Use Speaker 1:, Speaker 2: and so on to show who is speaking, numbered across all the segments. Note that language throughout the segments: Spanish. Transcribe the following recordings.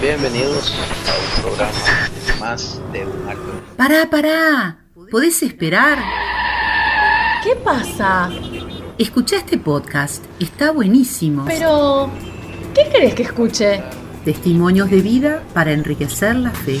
Speaker 1: Bienvenidos a un programa más de un alto.
Speaker 2: Pará, pará. ¿Podés esperar?
Speaker 3: ¿Qué pasa?
Speaker 2: Escucha este podcast. Está buenísimo.
Speaker 3: Pero, ¿qué querés que escuche?
Speaker 2: Testimonios de vida para enriquecer la fe.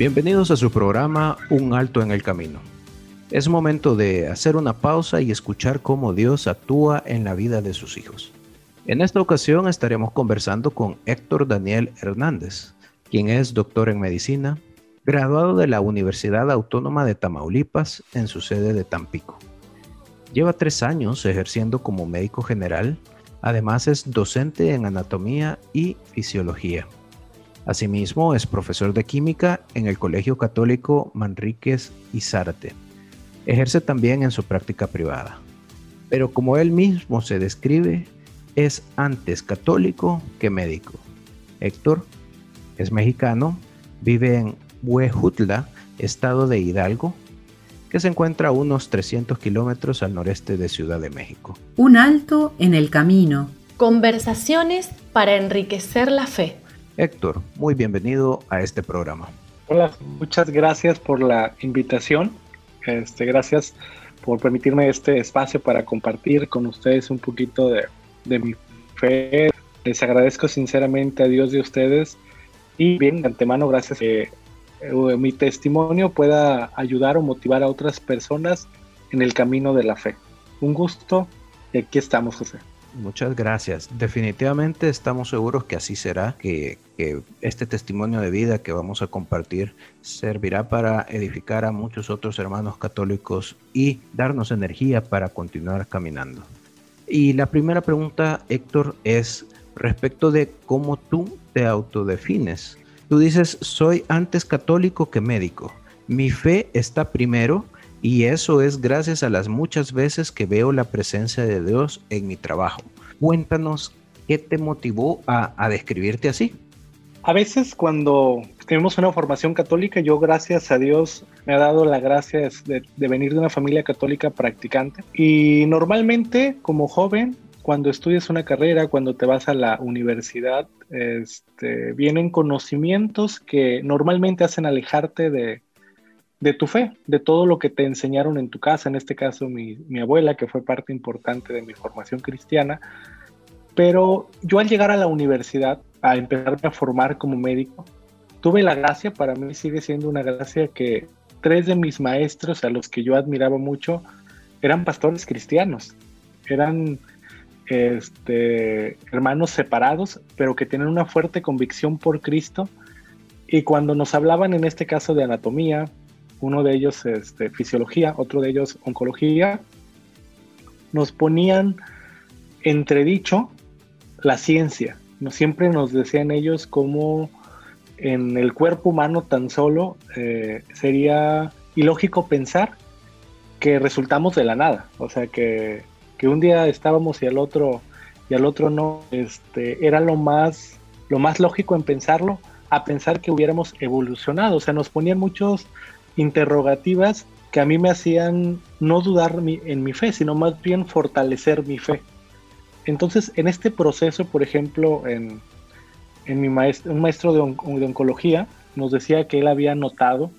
Speaker 4: Bienvenidos a su programa Un Alto en el Camino. Es momento de hacer una pausa y escuchar cómo Dios actúa en la vida de sus hijos. En esta ocasión estaremos conversando con Héctor Daniel Hernández, quien es doctor en medicina, graduado de la Universidad Autónoma de Tamaulipas en su sede de Tampico. Lleva tres años ejerciendo como médico general, además es docente en anatomía y fisiología. Asimismo, es profesor de química en el Colegio Católico Manríquez y Zárate. Ejerce también en su práctica privada. Pero como él mismo se describe, es antes católico que médico. Héctor es mexicano, vive en Huejutla, estado de Hidalgo, que se encuentra a unos 300 kilómetros al noreste de Ciudad de México.
Speaker 2: Un alto en el camino.
Speaker 3: Conversaciones para enriquecer la fe.
Speaker 4: Héctor, muy bienvenido a este programa.
Speaker 5: Hola, muchas gracias por la invitación. Este, gracias por permitirme este espacio para compartir con ustedes un poquito de, de mi fe. Les agradezco sinceramente a Dios de ustedes y bien, de antemano, gracias que eh, mi testimonio pueda ayudar o motivar a otras personas en el camino de la fe. Un gusto y aquí estamos, José.
Speaker 4: Muchas gracias. Definitivamente estamos seguros que así será, que, este testimonio de vida que vamos a compartir servirá para edificar a muchos otros hermanos católicos y darnos energía para continuar caminando. Y la primera pregunta, Héctor, es respecto de cómo tú te autodefines. Tú dices, soy antes católico que médico. Mi fe está primero y eso es gracias a las muchas veces que veo la presencia de Dios en mi trabajo. Cuéntanos qué te motivó a, a describirte así.
Speaker 5: A veces cuando tenemos una formación católica, yo gracias a Dios me ha dado la gracia de, de, venir de una familia católica practicante y normalmente como joven, cuando estudias una carrera, cuando te vas a la universidad, este, vienen conocimientos que normalmente hacen alejarte de, de tu fe, de todo lo que te enseñaron en tu casa, en este caso mi, mi abuela, que fue parte importante de mi formación cristiana, pero yo al llegar a la universidad, a empezarme a formar como médico, tuve la gracia, para mí sigue siendo una gracia que tres de mis maestros a los que yo admiraba mucho eran pastores cristianos, eran este, hermanos separados, pero que tienen una fuerte convicción por Cristo. Y cuando nos hablaban en este caso de anatomía, uno de ellos este, fisiología, otro de ellos oncología, nos ponían entredicho la ciencia. No siempre nos decían ellos cómo en el cuerpo humano tan solo eh, sería ilógico pensar que resultamos de la nada. O sea que, que, un día estábamos y al otro y al otro no. Este, era lo más, lo más lógico en pensarlo, a pensar que hubiéramos evolucionado. O sea, nos ponían muchos interrogativas que a mí me hacían no dudar en mi fe, sino más bien fortalecer mi fe. Entonces, en este proceso, por ejemplo, en, en mi maestro, un maestro de, oncología nos decía que él había notado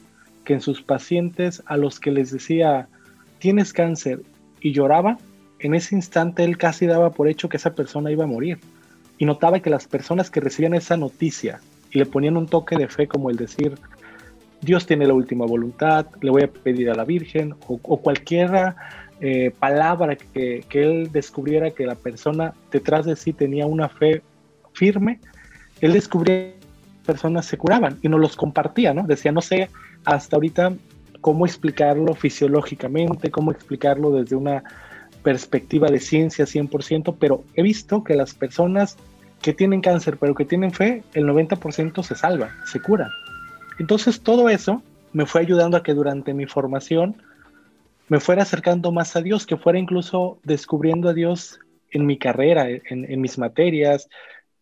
Speaker 5: que en sus pacientes a los que les decía, tienes cáncer y lloraba, en ese instante él casi daba por hecho que esa persona iba a morir. Y notaba que las personas que recibían esa noticia y le ponían un toque de fe como el decir, Dios tiene la última voluntad, le voy a pedir a la Virgen o, cualquiera eh, palabra que, él descubriera que la persona detrás de sí tenía una fe firme, él descubría que personas se curaban y nos los compartía, ¿no? Decía, no sé hasta ahorita cómo explicarlo fisiológicamente, cómo explicarlo desde una perspectiva de ciencia 100%, pero he visto que las personas que tienen cáncer pero que tienen fe, el 90% se salva, se cura. Entonces todo eso me fue ayudando a que durante mi formación me fuera acercando más a Dios, que fuera incluso descubriendo a Dios en mi carrera, en, mis materias,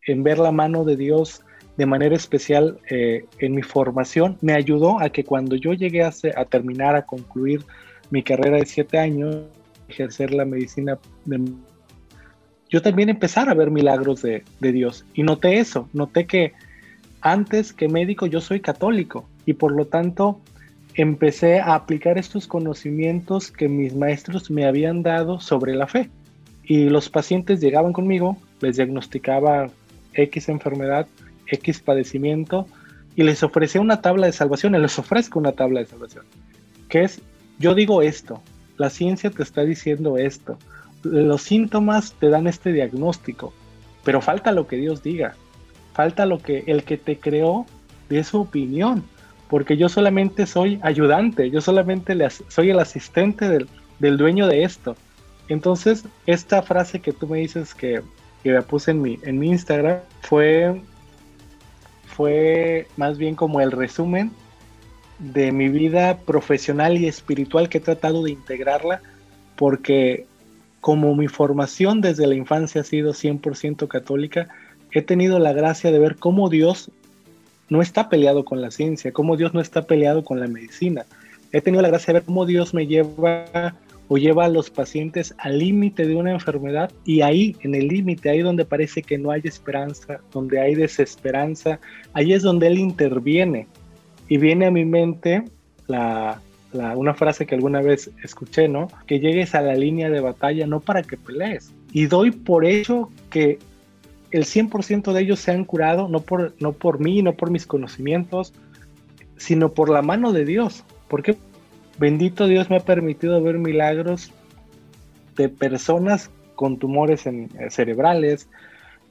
Speaker 5: en ver la mano de Dios de manera especial eh, en mi formación, me ayudó a que cuando yo llegué a, terminar, a concluir mi carrera de siete años, ejercer la medicina, yo también empezara a ver milagros de, de Dios. Y noté eso, noté que antes que médico yo soy católico y por lo tanto empecé a aplicar estos conocimientos que mis maestros me habían dado sobre la fe. Y los pacientes llegaban conmigo, les diagnosticaba X enfermedad, X padecimiento y les ofrecía una tabla de salvación, les ofrezco una tabla de salvación, que es, yo digo esto, la ciencia te está diciendo esto, los síntomas te dan este diagnóstico, pero falta lo que Dios diga, falta lo que el que te creó dé su opinión, porque yo solamente soy ayudante, yo solamente soy el asistente del, del, dueño de esto. Entonces, esta frase que tú me dices que, que me puse en mi, en mi Instagram fue, fue más bien como el resumen de mi vida profesional y espiritual que he tratado de integrarla, porque como mi formación desde la infancia ha sido 100% católica, he tenido la gracia de ver cómo Dios no está peleado con la ciencia, cómo Dios no está peleado con la medicina. He tenido la gracia de ver cómo Dios me lleva o lleva a los pacientes al límite de una enfermedad y ahí, en el límite, ahí donde parece que no hay esperanza, donde hay desesperanza, ahí es donde Él interviene. Y viene a mi mente la, una frase que alguna vez escuché, ¿no? Que llegues a la línea de batalla no para que pelees. Y doy por hecho que el 100% de ellos se han curado, no por, no por mí, no por mis conocimientos, sino por la mano de Dios. Porque bendito Dios me ha permitido ver milagros de personas con tumores en, eh, cerebrales,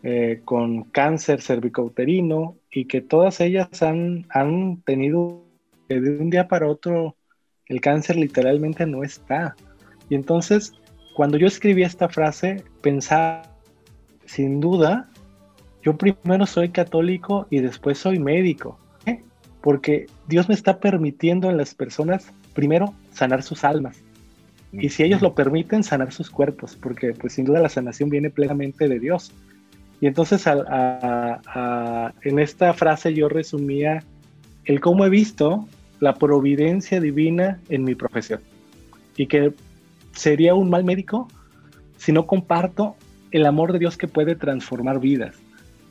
Speaker 5: eh, con cáncer cervicouterino, y que todas ellas han, han tenido de un día para otro el cáncer literalmente no está. Y entonces, cuando yo escribí esta frase, pensaba sin duda, yo primero soy católico y después soy médico, ¿eh? porque Dios me está permitiendo en las personas, primero, sanar sus almas. Y si ellos lo permiten, sanar sus cuerpos, porque pues sin duda la sanación viene plenamente de Dios. Y entonces en esta frase yo resumía el cómo he visto la providencia divina en mi profesión. Y que sería un mal médico si no comparto el amor de Dios que puede transformar vidas.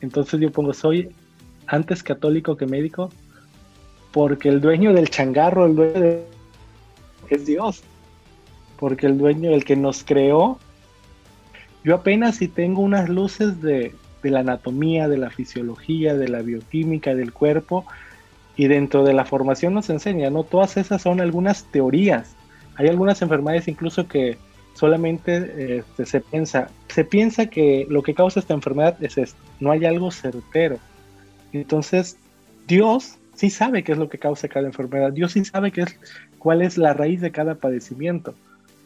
Speaker 5: Entonces yo pongo, soy antes católico que médico, porque el dueño del changarro, el dueño es Dios. Porque el dueño, el que nos creó, yo apenas si tengo unas luces de, de la anatomía, de la fisiología, de la bioquímica del cuerpo, y dentro de la formación nos enseña, ¿no? Todas esas son algunas teorías. Hay algunas enfermedades incluso que solamente este, se piensa, se piensa que lo que causa esta enfermedad es esto, no hay algo certero. Entonces, Dios sí sabe qué es lo que causa cada enfermedad, Dios sí sabe qué es, cuál es la raíz de cada padecimiento.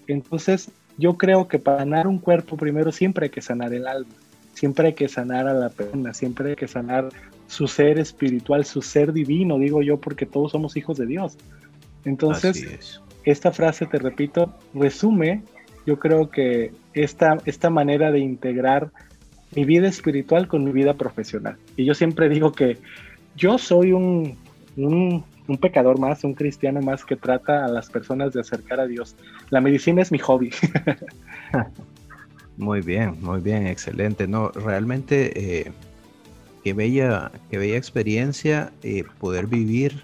Speaker 5: Entonces, yo creo que para sanar un cuerpo primero siempre hay que sanar el alma, siempre hay que sanar a la persona, siempre hay que sanar su ser espiritual, su ser divino, digo yo, porque todos somos hijos de Dios. Entonces, esta frase, te repito, resume yo creo que esta, esta manera de integrar mi vida espiritual con mi vida profesional. Y yo siempre digo que yo soy un, un, pecador más, un cristiano más que trata a las personas de acercar a Dios. La medicina es mi hobby.
Speaker 4: muy bien, muy bien, excelente. No, realmente eh, qué bella, qué bella experiencia eh, poder vivir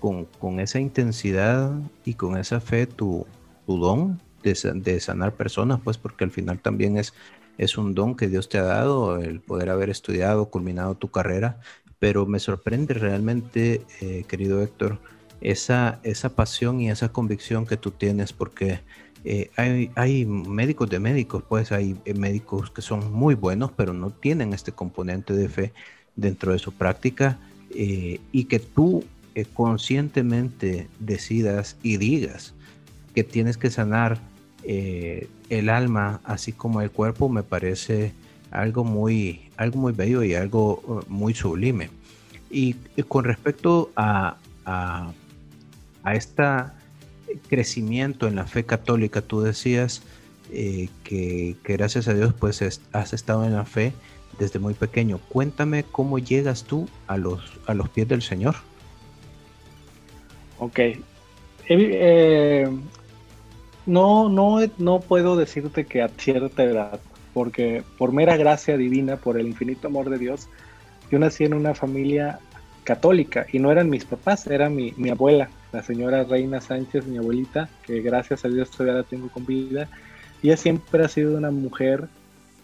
Speaker 4: con, con, esa intensidad y con esa fe tu, tu don de, sanar personas, pues porque al final también es, es un don que Dios te ha dado, el poder haber estudiado, culminado tu carrera, pero me sorprende realmente, eh, querido Héctor, esa, esa pasión y esa convicción que tú tienes, porque eh, hay, hay, médicos de médicos, pues hay eh, médicos que son muy buenos, pero no tienen este componente de fe dentro de su práctica y que tú conscientemente decidas y digas que tienes que sanar eh, el alma así como el cuerpo me parece algo muy, algo muy bello y algo uh, muy sublime. Y, con respecto a, a, este crecimiento en la fe católica, tú decías eh, que, gracias a Dios pues has estado en la fe desde muy pequeño. Cuéntame cómo llegas tú a los, a los pies del Señor.
Speaker 5: Ok. Eh, no, no, no puedo decirte que a cierta edad, porque por mera gracia divina, por el infinito amor de Dios, yo nací en una familia católica y no eran mis papás, era mi, mi abuela, la señora Reina Sánchez, mi abuelita, que gracias a Dios todavía la tengo con vida. Y ella siempre ha sido una mujer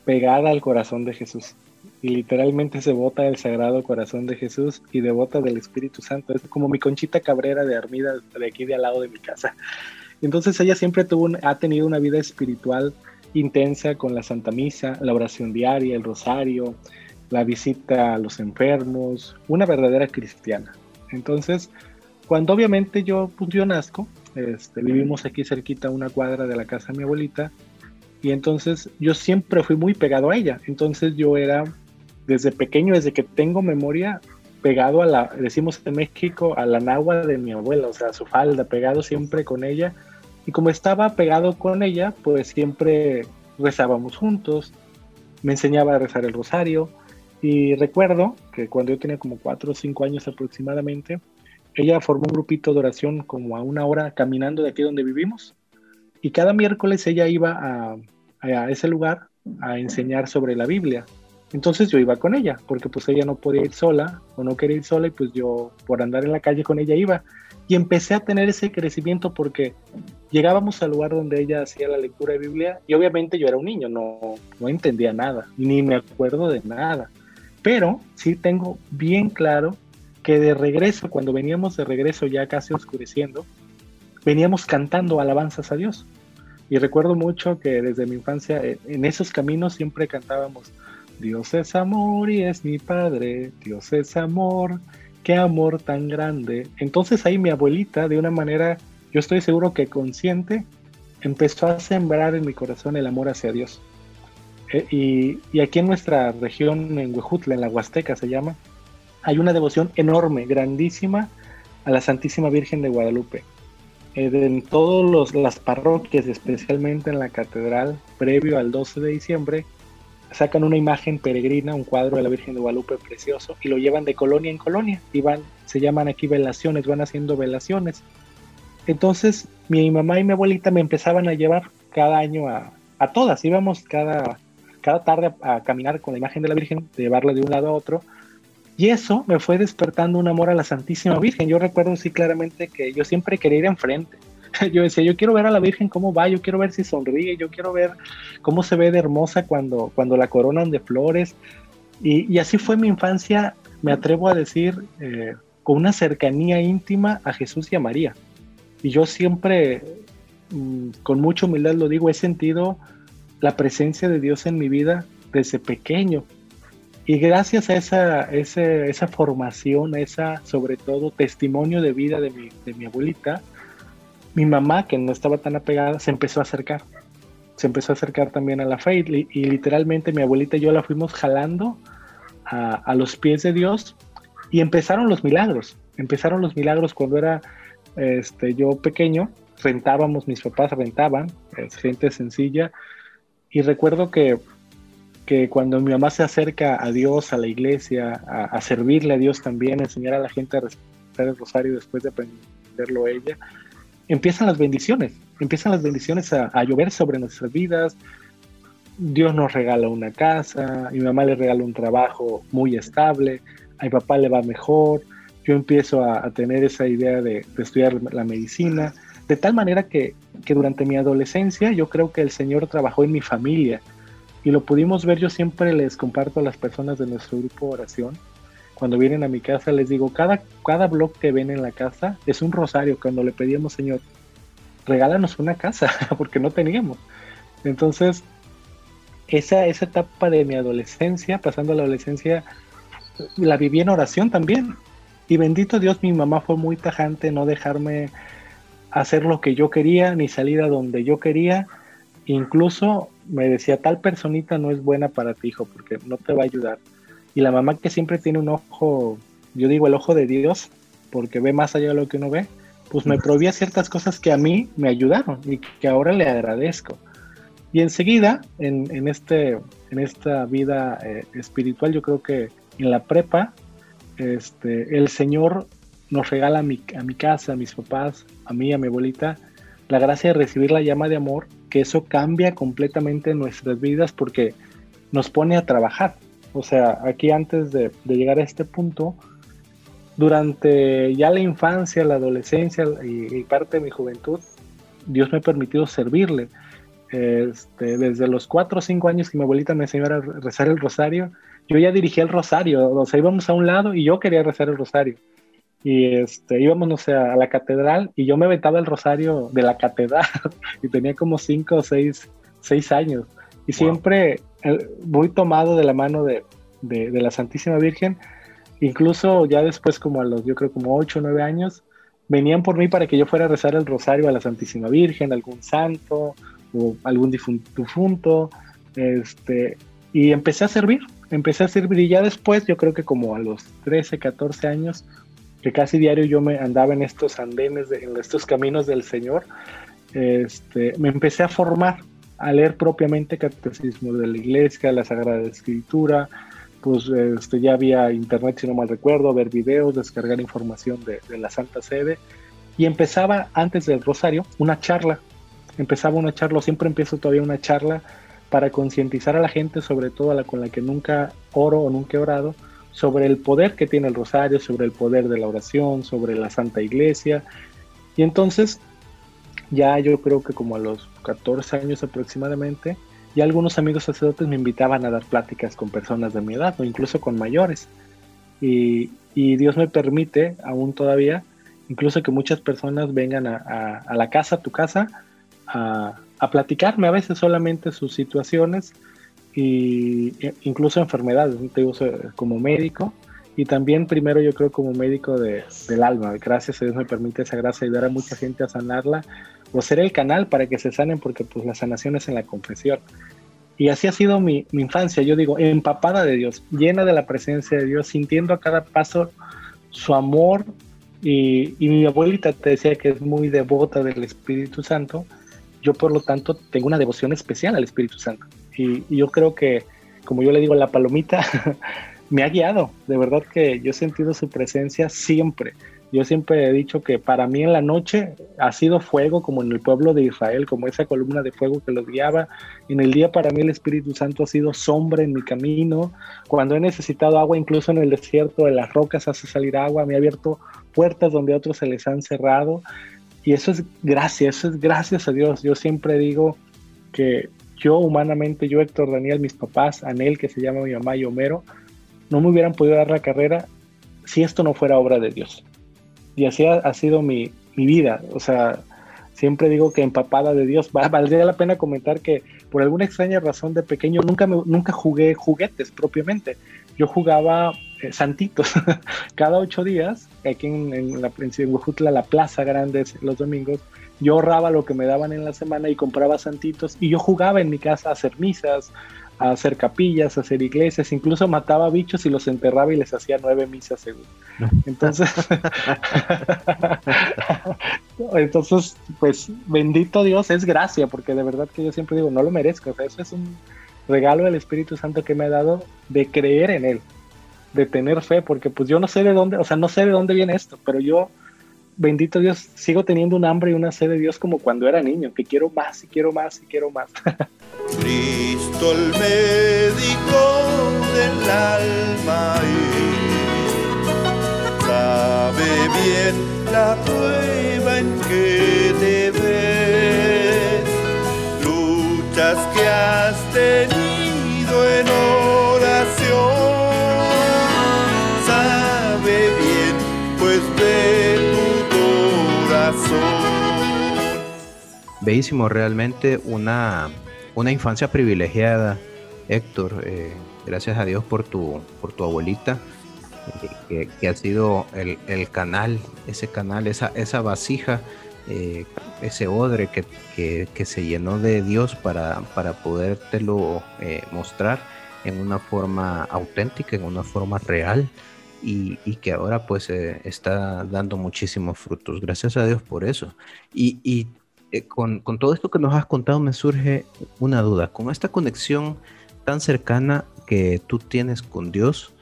Speaker 5: pegada al corazón de Jesús. Y literalmente se bota del Sagrado Corazón de Jesús y devota del Espíritu Santo. Es como mi conchita cabrera de Armida de aquí de al lado de mi casa. Entonces ella siempre tuvo ha tenido una vida espiritual intensa con la Santa Misa, la oración diaria, el rosario, la visita a los enfermos, una verdadera cristiana. Entonces, cuando obviamente yo, pues yo nazco, este, vivimos aquí cerquita una cuadra de la casa de mi abuelita, y entonces yo siempre fui muy pegado a ella. Entonces yo era, desde pequeño, desde que tengo memoria, pegado a la, decimos en México, a la nagua de mi abuela, o sea, a su falda, pegado siempre con ella. Y como estaba pegado con ella, pues siempre rezábamos juntos, me enseñaba a rezar el rosario. Y recuerdo que cuando yo tenía como cuatro o cinco años aproximadamente, ella formó un grupito de oración como a una hora caminando de aquí donde vivimos. Y cada miércoles ella iba a, a ese lugar a enseñar sobre la Biblia. Entonces yo iba con ella, porque pues ella no podía ir sola o no quería ir sola y pues yo por andar en la calle con ella iba. Y empecé a tener ese crecimiento porque llegábamos al lugar donde ella hacía la lectura de Biblia y obviamente yo era un niño, no, no entendía nada, ni me acuerdo de nada. Pero sí tengo bien claro que de regreso, cuando veníamos de regreso ya casi oscureciendo, veníamos cantando alabanzas a Dios. Y recuerdo mucho que desde mi infancia en esos caminos siempre cantábamos, Dios es amor y es mi Padre, Dios es amor, qué amor tan grande. Entonces ahí mi abuelita, de una manera, yo estoy seguro que consciente, empezó a sembrar en mi corazón el amor hacia Dios. Eh, y, aquí en nuestra región, en Huejutla, en la Huasteca se llama, hay una devoción enorme, grandísima, a la Santísima Virgen de Guadalupe. Eh, en todas las parroquias, especialmente en la catedral, previo al 12 de diciembre, sacan una imagen peregrina, un cuadro de la Virgen de Guadalupe precioso, y lo llevan de colonia en colonia, y van, se llaman aquí velaciones, van haciendo velaciones. Entonces, mi mamá y mi abuelita me empezaban a llevar cada año a, a todas, íbamos cada, cada tarde a, caminar con la imagen de la Virgen, llevarla de un lado a otro, y eso me fue despertando un amor a la Santísima Virgen. Yo recuerdo sí claramente que yo siempre quería ir enfrente. Yo decía, yo quiero ver a la Virgen cómo va, yo quiero ver si sonríe, yo quiero ver cómo se ve de hermosa cuando, cuando la coronan de flores. Y, así fue mi infancia, me atrevo a decir, eh, con una cercanía íntima a Jesús y a María. Y yo siempre, mmm, con mucha humildad lo digo, he sentido la presencia de Dios en mi vida desde pequeño. Y gracias a esa, esa, esa formación, esa sobre todo testimonio de vida de mi, de mi abuelita, mi mamá, que no estaba tan apegada, se empezó a acercar. Se empezó a acercar también a la fe y, y literalmente mi abuelita y yo la fuimos jalando a, a, los pies de Dios y empezaron los milagros. Empezaron los milagros cuando era este, yo pequeño, rentábamos, mis papás rentaban, es gente sencilla. Y recuerdo que que cuando mi mamá se acerca a Dios, a la iglesia, a, a, servirle a Dios también, enseñar a la gente a respetar el rosario después de aprenderlo ella, empiezan las bendiciones, empiezan las bendiciones a, llover sobre nuestras vidas. Dios nos regala una casa, mi mamá le regala un trabajo muy estable, a mi papá le va mejor, yo empiezo a, tener esa idea de, de, estudiar la medicina, de tal manera que, que durante mi adolescencia yo creo que el Señor trabajó en mi familia, y lo pudimos ver, yo siempre les comparto a las personas de nuestro grupo oración. Cuando vienen a mi casa les digo, cada, cada blog que ven en la casa es un rosario. Cuando le pedíamos, Señor, regálanos una casa, porque no teníamos. Entonces, esa, esa etapa de mi adolescencia, pasando la adolescencia, la viví en oración también. Y bendito Dios, mi mamá fue muy tajante no dejarme hacer lo que yo quería ni salir a donde yo quería. Incluso me decía, tal personita no es buena para ti, hijo, porque no te va a ayudar. Y la mamá que siempre tiene un ojo, yo digo el ojo de Dios, porque ve más allá de lo que uno ve, pues me prohibía ciertas cosas que a mí me ayudaron y que ahora le agradezco. Y enseguida, en, este, en esta vida eh, espiritual, yo creo que en la prepa, este, el Señor nos regala a mi, a mi casa, a mis papás, a mí, a mi abuelita, la gracia de recibir la llama de amor, que eso cambia completamente nuestras vidas porque nos pone a trabajar. O sea, aquí antes de, llegar a este punto, durante ya la infancia, la adolescencia y, parte de mi juventud, Dios me ha permitido servirle. Este, desde los cuatro o cinco años que mi abuelita me enseñó a rezar el rosario, yo ya dirigía el rosario, o sea, íbamos a un lado y yo quería rezar el rosario. Y este, íbamos, no sé, a la catedral y yo me aventaba el rosario de la catedral y tenía como cinco o seis, seis años. Y siempre eh, voy tomado de la mano de, de, la Santísima Virgen, incluso ya después como a los, yo creo como ocho o nueve años, venían por mí para que yo fuera a rezar el rosario a la Santísima Virgen, algún santo o algún difunto, este, y empecé a servir, empecé a servir. Y ya después, yo creo que como a los 13, 14 años, que casi diario yo me andaba en estos andenes, en estos caminos del Señor, este, me empecé a formar, a leer propiamente catecismo de la iglesia, la Sagrada Escritura, pues este, ya había internet, si no mal recuerdo, ver videos, descargar información de, de la Santa Sede, y empezaba antes del rosario una charla, empezaba una charla, siempre empiezo todavía una charla para concientizar a la gente, sobre todo a la con la que nunca oro o nunca he orado, sobre el poder que tiene el rosario, sobre el poder de la oración, sobre la Santa Iglesia. Y entonces, ya yo creo que como a los 14 años aproximadamente, ya algunos amigos sacerdotes me invitaban a dar pláticas con personas de mi edad o incluso con mayores. Y, Dios me permite, aún todavía, incluso que muchas personas vengan a, a la casa, a tu casa, a, a platicarme a veces solamente sus situaciones y e, incluso enfermedades, te digo, como médico y también primero yo creo como médico de, del alma. Gracias a Dios me permite esa gracia ayudar a mucha gente a sanarla o ser el canal para que se sanen porque pues la sanación es en la confesión. Y así ha sido mi, mi infancia, yo digo, empapada de Dios, llena de la presencia de Dios, sintiendo a cada paso su amor. Y, y mi abuelita te decía que es muy devota del Espíritu Santo yo por lo tanto tengo una devoción especial al Espíritu Santo. Y, yo creo que, como yo le digo, la palomita me ha guiado. De verdad que yo he sentido su presencia siempre. Yo siempre he dicho que para mí en la noche ha sido fuego como en el pueblo de Israel, como esa columna de fuego que los guiaba. En el día para mí el Espíritu Santo ha sido sombra en mi camino. Cuando he necesitado agua, incluso en el desierto de las rocas hace salir agua. Me ha abierto puertas donde otros se les han cerrado. Y eso es gracias, eso es gracias a Dios. Yo siempre digo que yo humanamente, yo Héctor Daniel, mis papás, Anel, que se llama mi mamá y Homero, no me hubieran podido dar la carrera si esto no fuera obra de Dios. Y así ha, sido mi, mi, vida. O sea, siempre digo que empapada de Dios. Valdría la pena comentar que por alguna extraña razón de pequeño nunca, me, nunca jugué juguetes propiamente. Yo jugaba eh, santitos. Cada ocho días, aquí en, la, en Huejutla, la plaza grande los domingos, yo ahorraba lo que me daban en la semana y compraba santitos y yo jugaba en mi casa a hacer misas, a hacer capillas, a hacer iglesias, incluso mataba bichos y los enterraba y les hacía nueve misas según. Entonces, entonces, pues bendito Dios, es gracia, porque de verdad que yo siempre digo, no lo merezco, eso es un regalo del Espíritu Santo que me ha dado de creer en Él de tener fe, porque pues yo no sé de dónde, o sea, no sé de dónde viene esto, pero yo, bendito Dios, sigo teniendo un hambre y una sed de Dios como cuando era niño, que quiero más y quiero más y quiero más.
Speaker 6: Cristo el médico del alma sabe bien la prueba en que te ves, luchas que has tenido en oración.
Speaker 4: Bellísimo, realmente una, una infancia privilegiada, Héctor. Eh, gracias a Dios por tu, por tu abuelita. que, que, ha sido el, el, canal, ese canal, esa, esa vasija, eh, ese odre que, que, se llenó de Dios para, para podértelo eh, mostrar en una forma auténtica, en una forma real. Y, y que ahora pues eh, está dando muchísimos frutos. Gracias a Dios por eso. Y, y con, con todo esto que nos has contado me surge una duda. Con esta conexión tan cercana que tú tienes con Dios,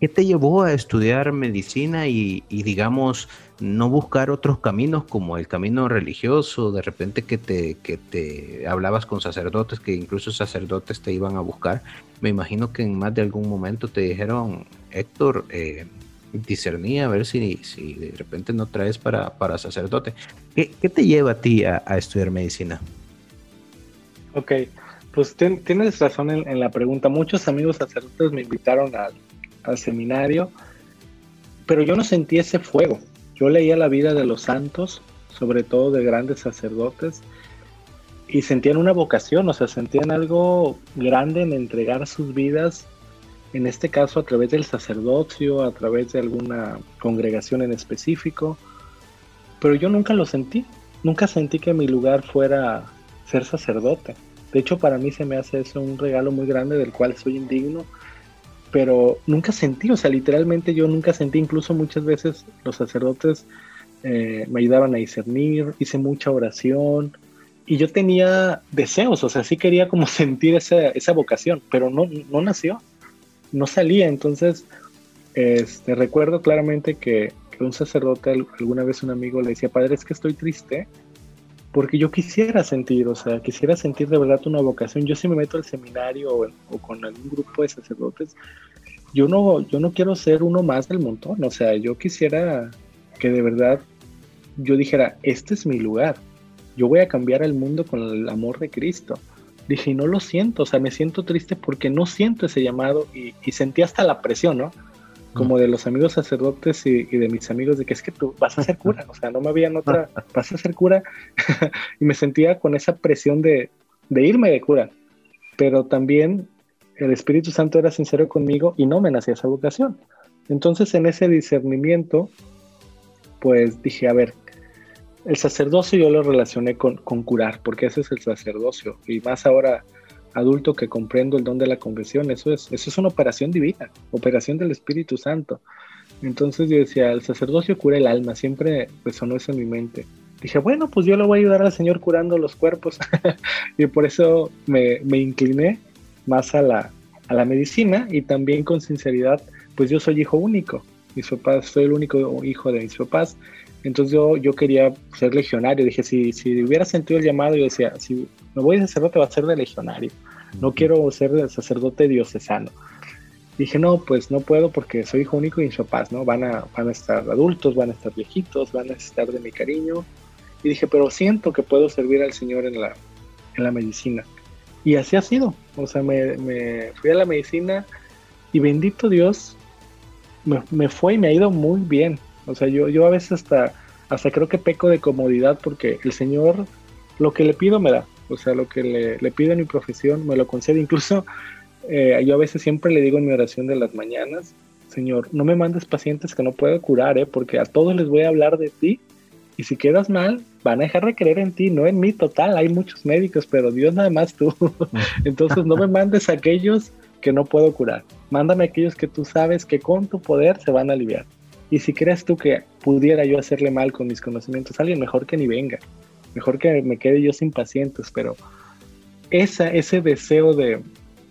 Speaker 4: ¿qué te llevó a estudiar medicina y, y, digamos, no buscar otros caminos como el camino religioso? De repente que te, que te hablabas con sacerdotes, que incluso sacerdotes te iban a buscar. Me imagino que en más de algún momento te dijeron, Héctor, eh, discernía a ver si, si de repente no traes para, para sacerdote. ¿Qué, ¿Qué, te lleva a ti a, estudiar medicina?
Speaker 5: Ok, pues tienes razón en, en, la pregunta. Muchos amigos sacerdotes me invitaron al, al, seminario, pero yo no sentí ese fuego. Yo leía la vida de los santos, sobre todo de grandes sacerdotes, y sentían una vocación, o sea, sentían algo grande en entregar sus vidas, en este caso a través del sacerdocio, a través de alguna congregación en específico, pero yo nunca lo sentí, nunca sentí que mi lugar fuera ser sacerdote. De hecho, para mí se me hace eso un regalo muy grande del cual soy indigno, pero nunca sentí, o sea, literalmente yo nunca sentí, incluso muchas veces los sacerdotes eh, me ayudaban a discernir, hice mucha oración y yo tenía deseos, o sea, sí quería como sentir esa, esa vocación, pero no, no nació, no salía. Entonces, este, recuerdo claramente que, un sacerdote, alguna vez un amigo le decía, padre, es que estoy triste porque yo quisiera sentir, o sea, quisiera sentir de verdad una vocación. Yo si me meto al seminario o, o, con algún grupo de sacerdotes, yo no, yo no quiero ser uno más del montón, o sea, yo quisiera que de verdad yo dijera, este es mi lugar, yo voy a cambiar el mundo con el amor de Cristo. Dije, y no lo siento, o sea, me siento triste porque no siento ese llamado y, y sentí hasta la presión, ¿no? como de los amigos sacerdotes y, y, de mis amigos de que es que tú vas a ser cura, o sea, no me habían otra, vas a ser cura y me sentía con esa presión de, de, irme de cura, pero también el Espíritu Santo era sincero conmigo y no me nacía esa vocación. Entonces en ese discernimiento, pues dije, a ver, el sacerdocio yo lo relacioné con, curar, porque ese es el sacerdocio, y más ahora adulto que comprendo el don de la confesión, eso es, eso es una operación divina, operación del Espíritu Santo. Entonces yo decía, el sacerdocio cura el alma, siempre resonó eso en mi mente. Dije, bueno, pues yo le voy a ayudar al Señor curando los cuerpos. y por eso me, me incliné más a la, a la, medicina y también con sinceridad, pues yo soy hijo único. Mis papás, soy el único hijo de mis papás. Entonces yo, yo quería ser legionario. Dije, si, si hubiera sentido el llamado, yo decía, si me voy de sacerdote, va a ser de legionario. No quiero ser de sacerdote diocesano. Dije, no, pues no puedo porque soy hijo único y mis papás, ¿no? Van a, van a estar adultos, van a estar viejitos, van a necesitar de mi cariño. Y dije, pero siento que puedo servir al Señor en la, en la medicina. Y así ha sido. O sea, me, me fui a la medicina y bendito Dios, me, me, fue y me ha ido muy bien. O sea, yo, yo a veces hasta, hasta creo que peco de comodidad porque el Señor lo que le pido me da. O sea, lo que le, le pido en mi profesión me lo concede. Incluso eh, yo a veces siempre le digo en mi oración de las mañanas, Señor, no me mandes pacientes que no puedo curar, ¿eh? porque a todos les voy a hablar de ti. Y si quedas mal, van a dejar de creer en ti, no en mí total. Hay muchos médicos, pero Dios nada más tú. Entonces no me mandes aquellos que no puedo curar. Mándame aquellos que tú sabes que con tu poder se van a aliviar. Y si crees tú que pudiera yo hacerle mal con mis conocimientos a alguien, mejor que ni venga. Mejor que me quede yo sin pacientes, pero esa, ese deseo de,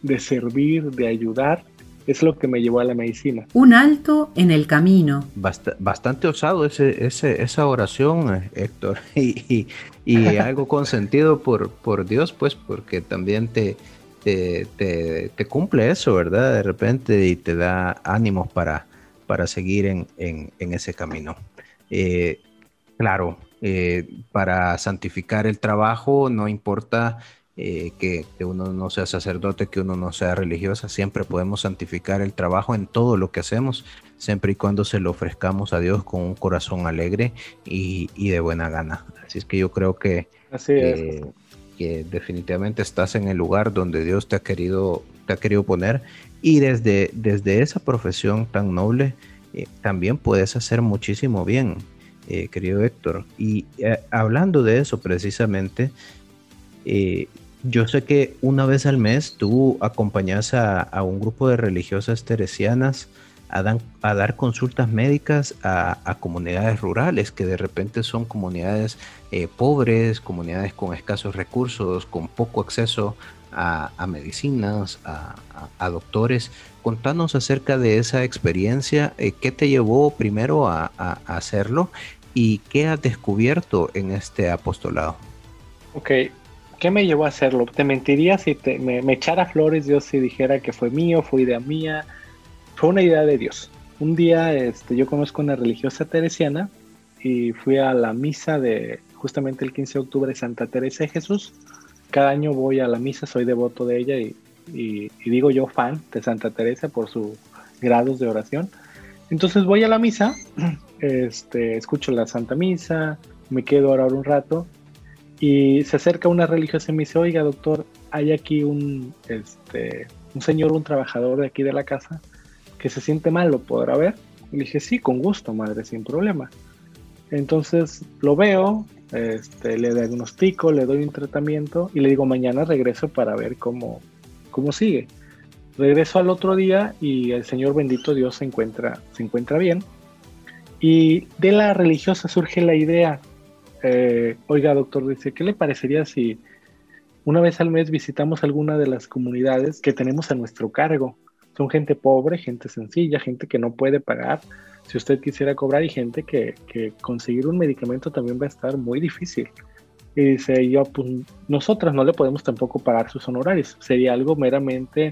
Speaker 5: de servir, de ayudar, es lo que me llevó a la medicina.
Speaker 2: Un alto en el camino.
Speaker 4: Bast bastante osado ese, ese, esa oración, Héctor, y, y, y algo consentido por, por Dios, pues, porque también te, te, te, te, cumple eso, ¿verdad? De repente y te da ánimos para, para seguir en, en, en ese camino. Eh, claro, eh, para santificar el trabajo, no importa eh, que, que, uno no sea sacerdote, que uno no sea religiosa, siempre podemos santificar el trabajo en todo lo que hacemos, siempre y cuando se lo ofrezcamos a Dios con un corazón alegre y, y de buena gana. Así es que yo creo que, que, definitivamente estás en el lugar donde Dios te ha querido, te ha querido poner Y desde, desde esa profesión tan noble, eh, también puedes hacer muchísimo bien, eh, querido Héctor. Y eh, hablando de eso precisamente, yo sé que una vez al mes tú acompañas a, un grupo de religiosas teresianas a, dar consultas médicas a, comunidades rurales, que de repente son comunidades pobres, comunidades con escasos recursos, con poco acceso a, medicinas, a, doctores. Contanos acerca de esa experiencia, eh, qué te llevó primero a, hacerlo y qué has descubierto en este apostolado.
Speaker 5: Ok, ¿qué me llevó a hacerlo? Te mentiría si me, echara flores Dios si dijera que fue mío, fue idea mía, fue una idea de Dios. Un día este, yo conozco una religiosa teresiana y fui a la misa de justamente el 15 de octubre de Santa Teresa de Jesús cada año voy a la misa, soy devoto de ella y, digo yo fan de Santa Teresa por sus grados de oración. Entonces voy a la misa, este, escucho la Santa Misa, me quedo a orar un rato y se acerca una religiosa y me dice, oiga doctor, hay aquí un, este, un señor, un trabajador de aquí de la casa que se siente mal, ¿lo podrá ver? Y le dije, sí, con gusto, madre, sin problema. Entonces lo veo, este, le diagnostico, le doy un tratamiento y le digo mañana regreso para ver cómo, cómo sigue. Regreso al otro día y el Señor bendito Dios se encuentra, se encuentra bien. Y de la religiosa surge la idea, eh, oiga doctor, dice, ¿qué le parecería si una vez al mes visitamos alguna de las comunidades que tenemos a nuestro cargo? Son gente pobre, gente sencilla, gente que no puede pagar si usted quisiera cobrar, y gente que, conseguir un medicamento también va a estar muy difícil. Y dice, yo, pues nosotras no le podemos tampoco pagar sus honorarios. Sería algo meramente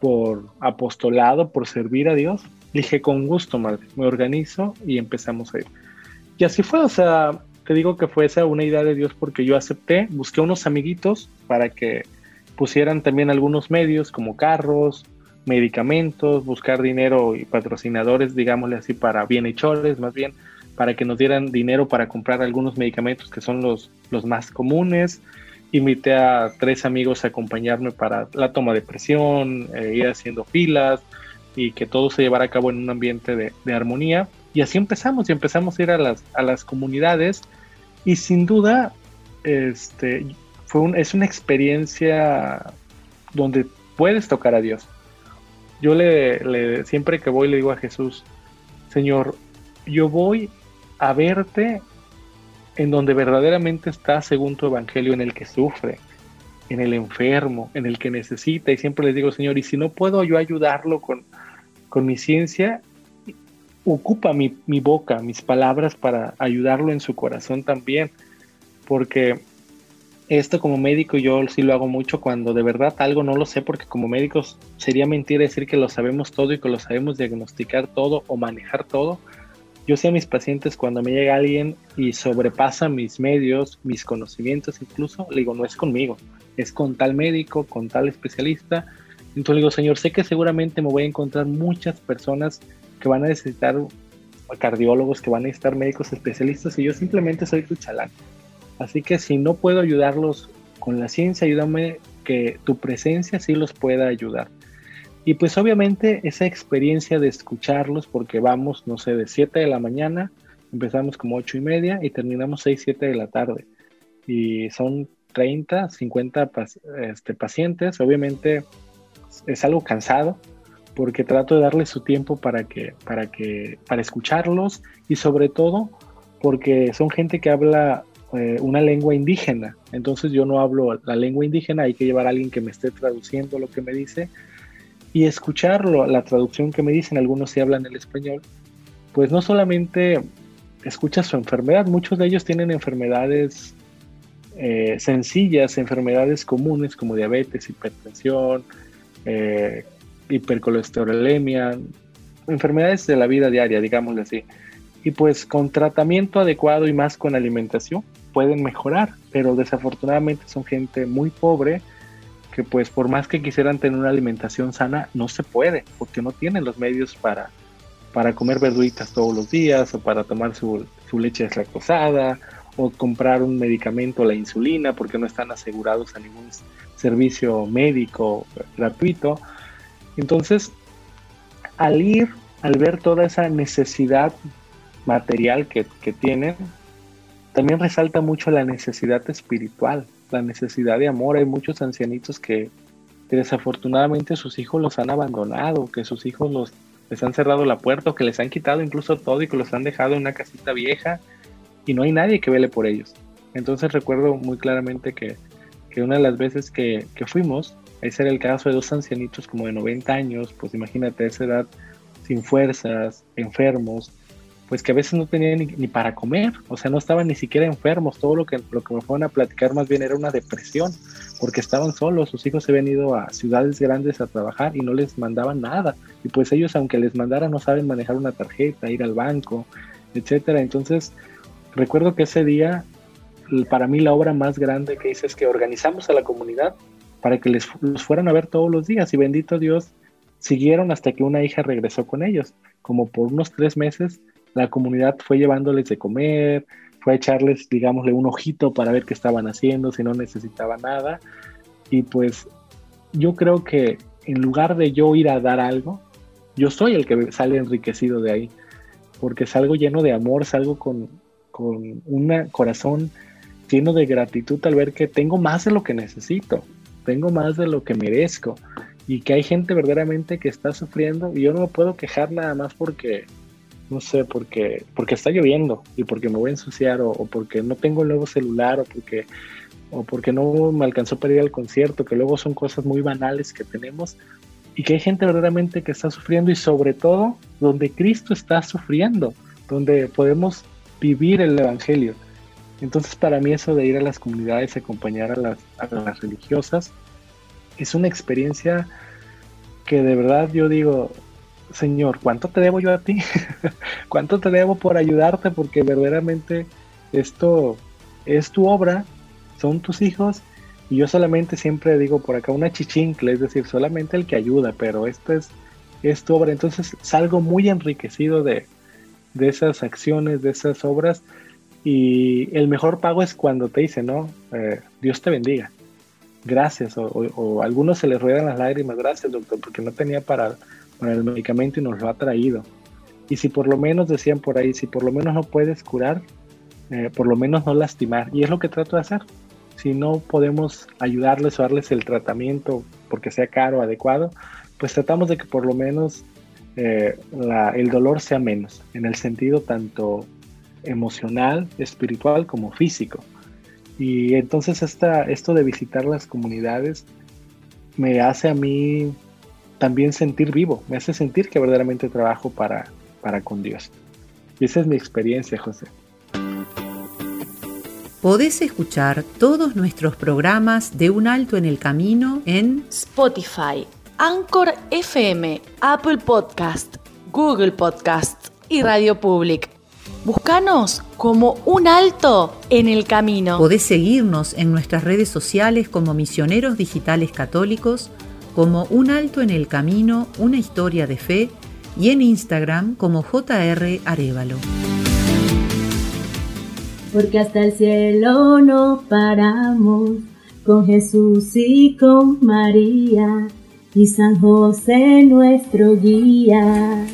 Speaker 5: por apostolado, por servir a Dios. Dije, con gusto, madre, me organizo y empezamos a ir. Y así fue, o sea, te digo que fue esa una idea de Dios porque yo acepté, busqué unos amiguitos para que pusieran también algunos medios como carros, medicamentos, buscar dinero y patrocinadores, digámosle así, para bienhechores, más bien, para que nos dieran dinero para comprar algunos medicamentos que son los, los más comunes. Invité a tres amigos a acompañarme para la toma de presión, eh, ir haciendo filas y que todo se llevara a cabo en un ambiente de, de armonía. Y así empezamos, y empezamos a ir a las, a las comunidades y sin duda este, fue un, es una experiencia donde puedes tocar a Dios yo le, siempre que voy le digo a Jesús, Señor, yo voy a verte en donde verdaderamente está según tu evangelio, en el que sufre, en el enfermo, en el que necesita. Y siempre les digo, Señor, y si no puedo yo ayudarlo con, con mi ciencia, ocupa mi, mi boca, mis palabras para ayudarlo en su corazón también. Porque esto como médico yo sí lo hago mucho cuando de verdad algo no lo sé porque como médicos sería mentira decir que lo sabemos todo y que lo sabemos diagnosticar todo o manejar todo. Yo sé a mis pacientes cuando me llega alguien y sobrepasa mis medios, mis conocimientos incluso, le digo, no es conmigo, es con tal médico, con tal especialista. Entonces le digo, señor, sé que seguramente me voy a encontrar muchas personas que van a necesitar cardiólogos, que van a necesitar médicos especialistas y yo simplemente soy tu chalán Así que si no puedo ayudarlos con la ciencia, ayúdame que tu presencia sí los pueda ayudar. Y pues obviamente esa experiencia de escucharlos, porque vamos, no sé, de 7 de la mañana, empezamos como 8 y media y terminamos 6, 7 de la tarde. Y son 30, 50 este, pacientes. Obviamente es algo cansado porque trato de darles su tiempo para que, para que, para escucharlos y sobre todo porque son gente que habla eh, una lengua indígena. Entonces yo no hablo la lengua indígena, hay que llevar a alguien que me esté traduciendo lo que me dice y escucharlo, la traducción que me dicen, algunos sí hablan el español, pues no solamente escucha su enfermedad, muchos de ellos tienen enfermedades eh, sencillas, enfermedades comunes como diabetes, hipertensión, eh, hipercolesterolemia, enfermedades de la vida diaria, digámosle así. Y pues con tratamiento adecuado y más con alimentación, pueden mejorar, pero desafortunadamente son gente muy pobre que pues por más que quisieran tener una alimentación sana, no se puede, porque no tienen los medios para, para comer verduritas todos los días o para tomar su, su leche deslactosada o comprar un medicamento, la insulina, porque no están asegurados a ningún servicio médico gratuito. Entonces, al ir, al ver toda esa necesidad material que, que tienen, también resalta mucho la necesidad espiritual, la necesidad de amor. Hay muchos ancianitos que, desafortunadamente sus hijos los han abandonado, que sus hijos los, les han cerrado la puerta, o que les han quitado incluso todo y que los han dejado en una casita vieja y no hay nadie que vele por ellos. Entonces recuerdo muy claramente que, que una de las veces que, que, fuimos, ese era el caso de dos ancianitos como de 90 años, pues imagínate esa edad sin fuerzas, enfermos, pues que a veces no tenían ni, para comer, o sea, no estaban ni siquiera enfermos, todo lo que, lo que me fueron a platicar más bien era una depresión, porque estaban solos, sus hijos se habían ido a ciudades grandes a trabajar y no les mandaban nada, y pues ellos aunque les mandaran no saben manejar una tarjeta, ir al banco, etcétera, entonces recuerdo que ese día para mí la obra más grande que hice es que organizamos a la comunidad para que les los fueran a ver todos los días y bendito Dios siguieron hasta que una hija regresó con ellos, como por unos tres meses la comunidad fue llevándoles de comer, fue a echarles, digámosle, un ojito para ver qué estaban haciendo, si no necesitaban nada. Y pues yo creo que en lugar de yo ir a dar algo, yo soy el que sale enriquecido de ahí, porque salgo lleno de amor, salgo con, con un corazón lleno de gratitud al ver que tengo más de lo que necesito, tengo más de lo que merezco y que hay gente verdaderamente que está sufriendo y yo no me puedo quejar nada más porque no sé, porque, porque está lloviendo y porque me voy a ensuciar o, porque no tengo el nuevo celular o porque, o porque no me alcanzó para ir al concierto, que luego son cosas muy banales que tenemos y que hay gente verdaderamente que está sufriendo y sobre todo donde Cristo está sufriendo, donde podemos vivir el Evangelio. Entonces para mí eso de ir a las comunidades y acompañar a las, a las religiosas es una experiencia que de verdad yo digo, Señor, ¿cuánto te debo yo a ti? ¿Cuánto te debo por ayudarte? Porque verdaderamente esto es tu obra, son tus hijos, y yo solamente siempre digo por acá una chichincle, es decir, solamente el que ayuda, pero esto es, es tu obra. Entonces salgo muy enriquecido de, de esas acciones, de esas obras, y el mejor pago es cuando te dice, ¿no? Eh, Dios te bendiga. Gracias, o, o, a algunos se les ruedan las lágrimas, gracias doctor, porque no tenía para para el medicamento y nos lo ha traído. Y si por lo menos, decían por ahí, si por lo menos no puedes curar, eh, por lo menos no lastimar. Y es lo que trato de hacer. Si no podemos ayudarles o darles el tratamiento porque sea caro, adecuado, pues tratamos de que por lo menos eh, el dolor sea menos, en el sentido tanto emocional, espiritual como físico. Y entonces esta, esto de visitar las comunidades me hace a mí también sentir vivo, me hace sentir que verdaderamente trabajo para, para con Dios. Y esa es mi experiencia, José.
Speaker 2: Podés escuchar todos nuestros programas de Un Alto en el Camino en
Speaker 3: Spotify, Anchor FM, Apple Podcast, Google Podcast y Radio Public. Búscanos como Un Alto en el Camino.
Speaker 2: Podés seguirnos en nuestras redes sociales como Misioneros Digitales Católicos como Un Alto en el Camino, una historia de fe, y en Instagram como JR Arevalo.
Speaker 7: Porque hasta el cielo no paramos, con Jesús y con María, y San José nuestro guía.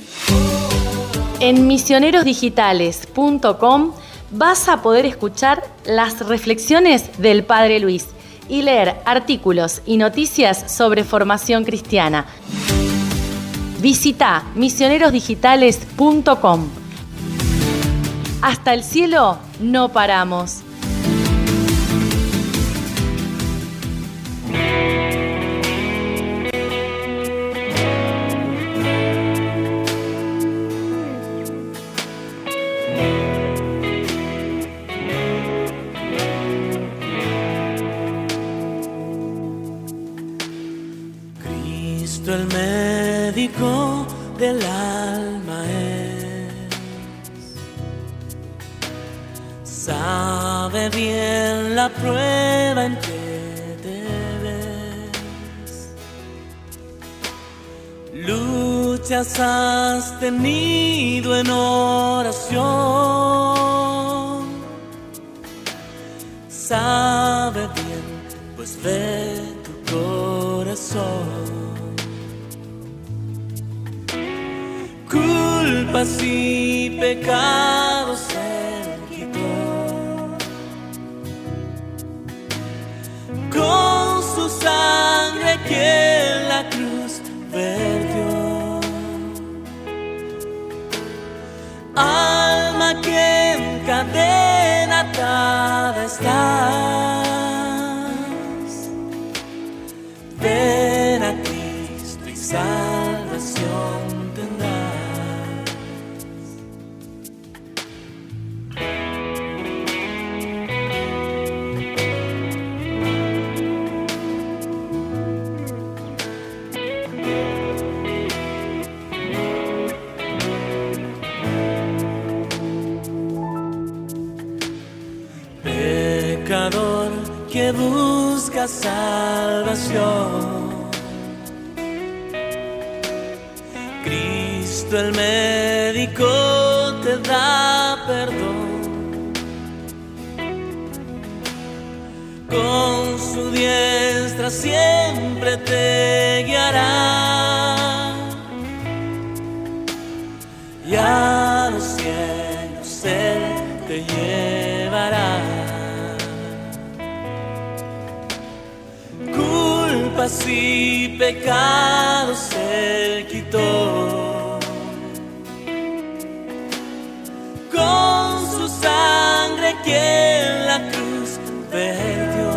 Speaker 3: En misionerosdigitales.com vas a poder escuchar las reflexiones del Padre Luis y leer artículos y noticias sobre formación cristiana. Visita misionerosdigitales.com. Hasta el cielo no paramos.
Speaker 8: Del alma es. Sabe bien la prueba en que te ves. Luchas has tenido en oración. Sabe pecados Él quitó. Con su sangre que en la cruz vertió. Alma que en cadena Cristo el médico te da perdón. Con su diestra siempre te guiará. Culpas y pecados Él quitó. Con su sangre que en la cruz perdió.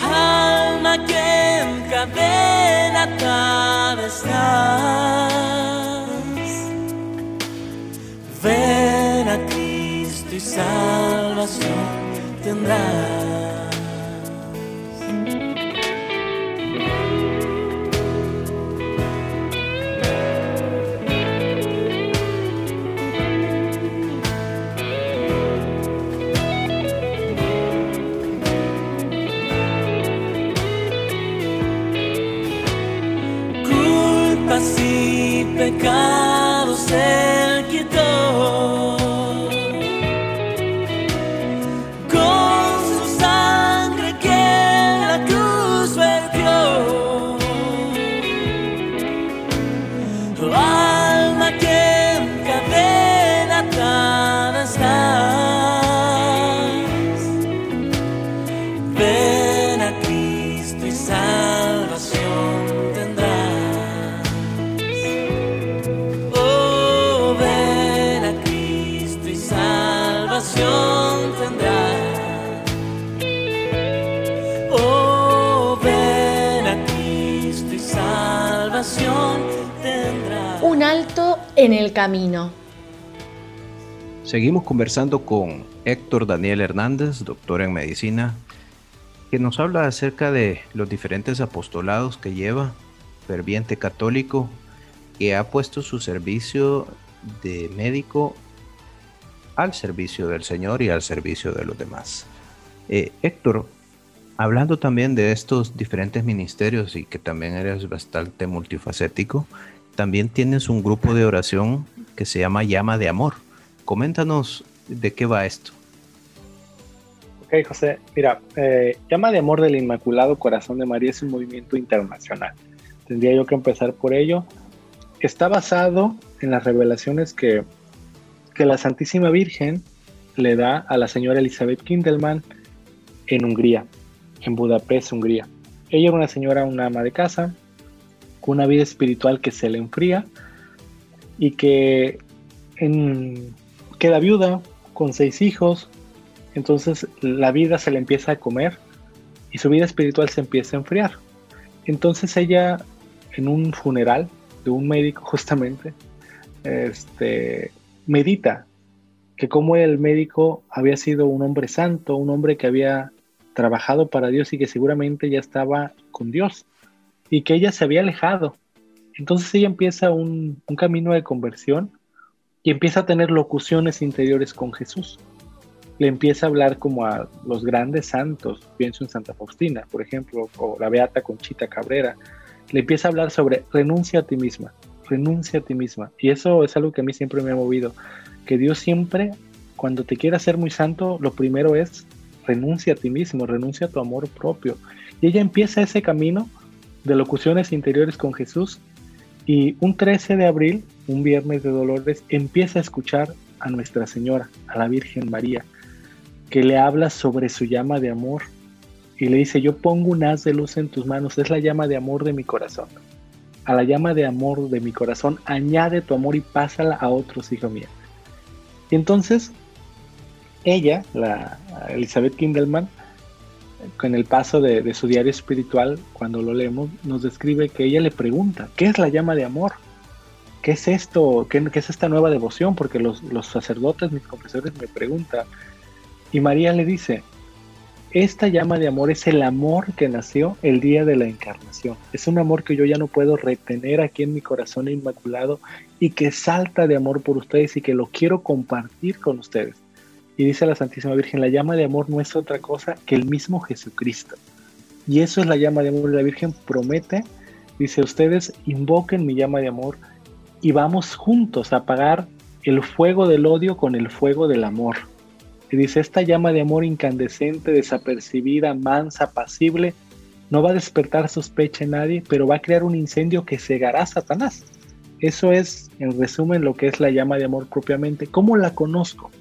Speaker 8: Alma que en cadena atada estás. Ven a Cristo y salvación tendrás.
Speaker 3: Camino.
Speaker 4: Seguimos conversando con Héctor Daniel Hernández, doctor en medicina, que nos habla acerca de los diferentes apostolados que lleva, ferviente católico, que ha puesto su servicio de médico al servicio del Señor y al servicio de los demás. Eh, Héctor, hablando también de estos diferentes ministerios y que también eres bastante multifacético, también tienes un grupo de oración que se llama Llama de Amor. Coméntanos de qué va esto.
Speaker 5: Ok, José, mira, eh, Llama de Amor del Inmaculado Corazón de María es un movimiento internacional. Tendría yo que empezar por ello. Está basado en las revelaciones que, que la Santísima Virgen le da a la señora Elizabeth Kindelman en Hungría, en Budapest, Hungría. Ella era una señora, una ama de casa, con una vida espiritual que se le enfría y que queda viuda con seis hijos, entonces la vida se le empieza a comer y su vida espiritual se empieza a enfriar. Entonces ella, en un funeral de un médico justamente, este, medita que como el médico había sido un hombre santo, un hombre que había trabajado para Dios y que seguramente ya estaba con Dios y que ella se había alejado. Entonces ella empieza un, un camino de conversión y empieza a tener locuciones interiores con Jesús. Le empieza a hablar como a los grandes santos, pienso en Santa Faustina, por ejemplo, o la Beata Conchita Cabrera. Le empieza a hablar sobre renuncia a ti misma, renuncia a ti misma. Y eso es algo que a mí siempre me ha movido, que Dios siempre, cuando te quiera ser muy santo, lo primero es renuncia a ti mismo, renuncia a tu amor propio. Y ella empieza ese camino de locuciones interiores con Jesús Y un 13 de abril, un viernes de Dolores, empieza a escuchar a Nuestra Señora, a la Virgen María, que le habla sobre su llama de amor y le dice, yo pongo un haz de luz en tus manos, es la llama de amor de mi corazón. A la llama de amor de mi corazón, añade tu amor y pásala a otros, hijo mío. Y entonces, ella, la Elizabeth Kindelman, con el paso de, su diario espiritual, cuando lo leemos, nos describe que ella le pregunta, ¿qué es la llama de amor? ¿Qué es esto? ¿Qué, es esta nueva devoción? Porque los, los sacerdotes, mis confesores, me preguntan. Y María le dice, esta llama de amor es el amor que nació el día de la encarnación. Es un amor que yo ya no puedo retener aquí en mi corazón inmaculado y que salta de amor por ustedes y que lo quiero compartir con ustedes. Y dice la Santísima Virgen, la llama de amor no es otra cosa que el mismo Jesucristo. Y eso es la llama de amor. La Virgen promete, dice, ustedes invoquen mi llama de amor y vamos juntos a apagar el fuego del odio con el fuego del amor. Y dice, esta llama de amor incandescente, desapercibida, mansa, apacible, no va a despertar sospecha en nadie, pero va a crear un incendio que cegará a Satanás. Eso es, en resumen, lo que es la llama de amor propiamente. ¿Cómo la conozco?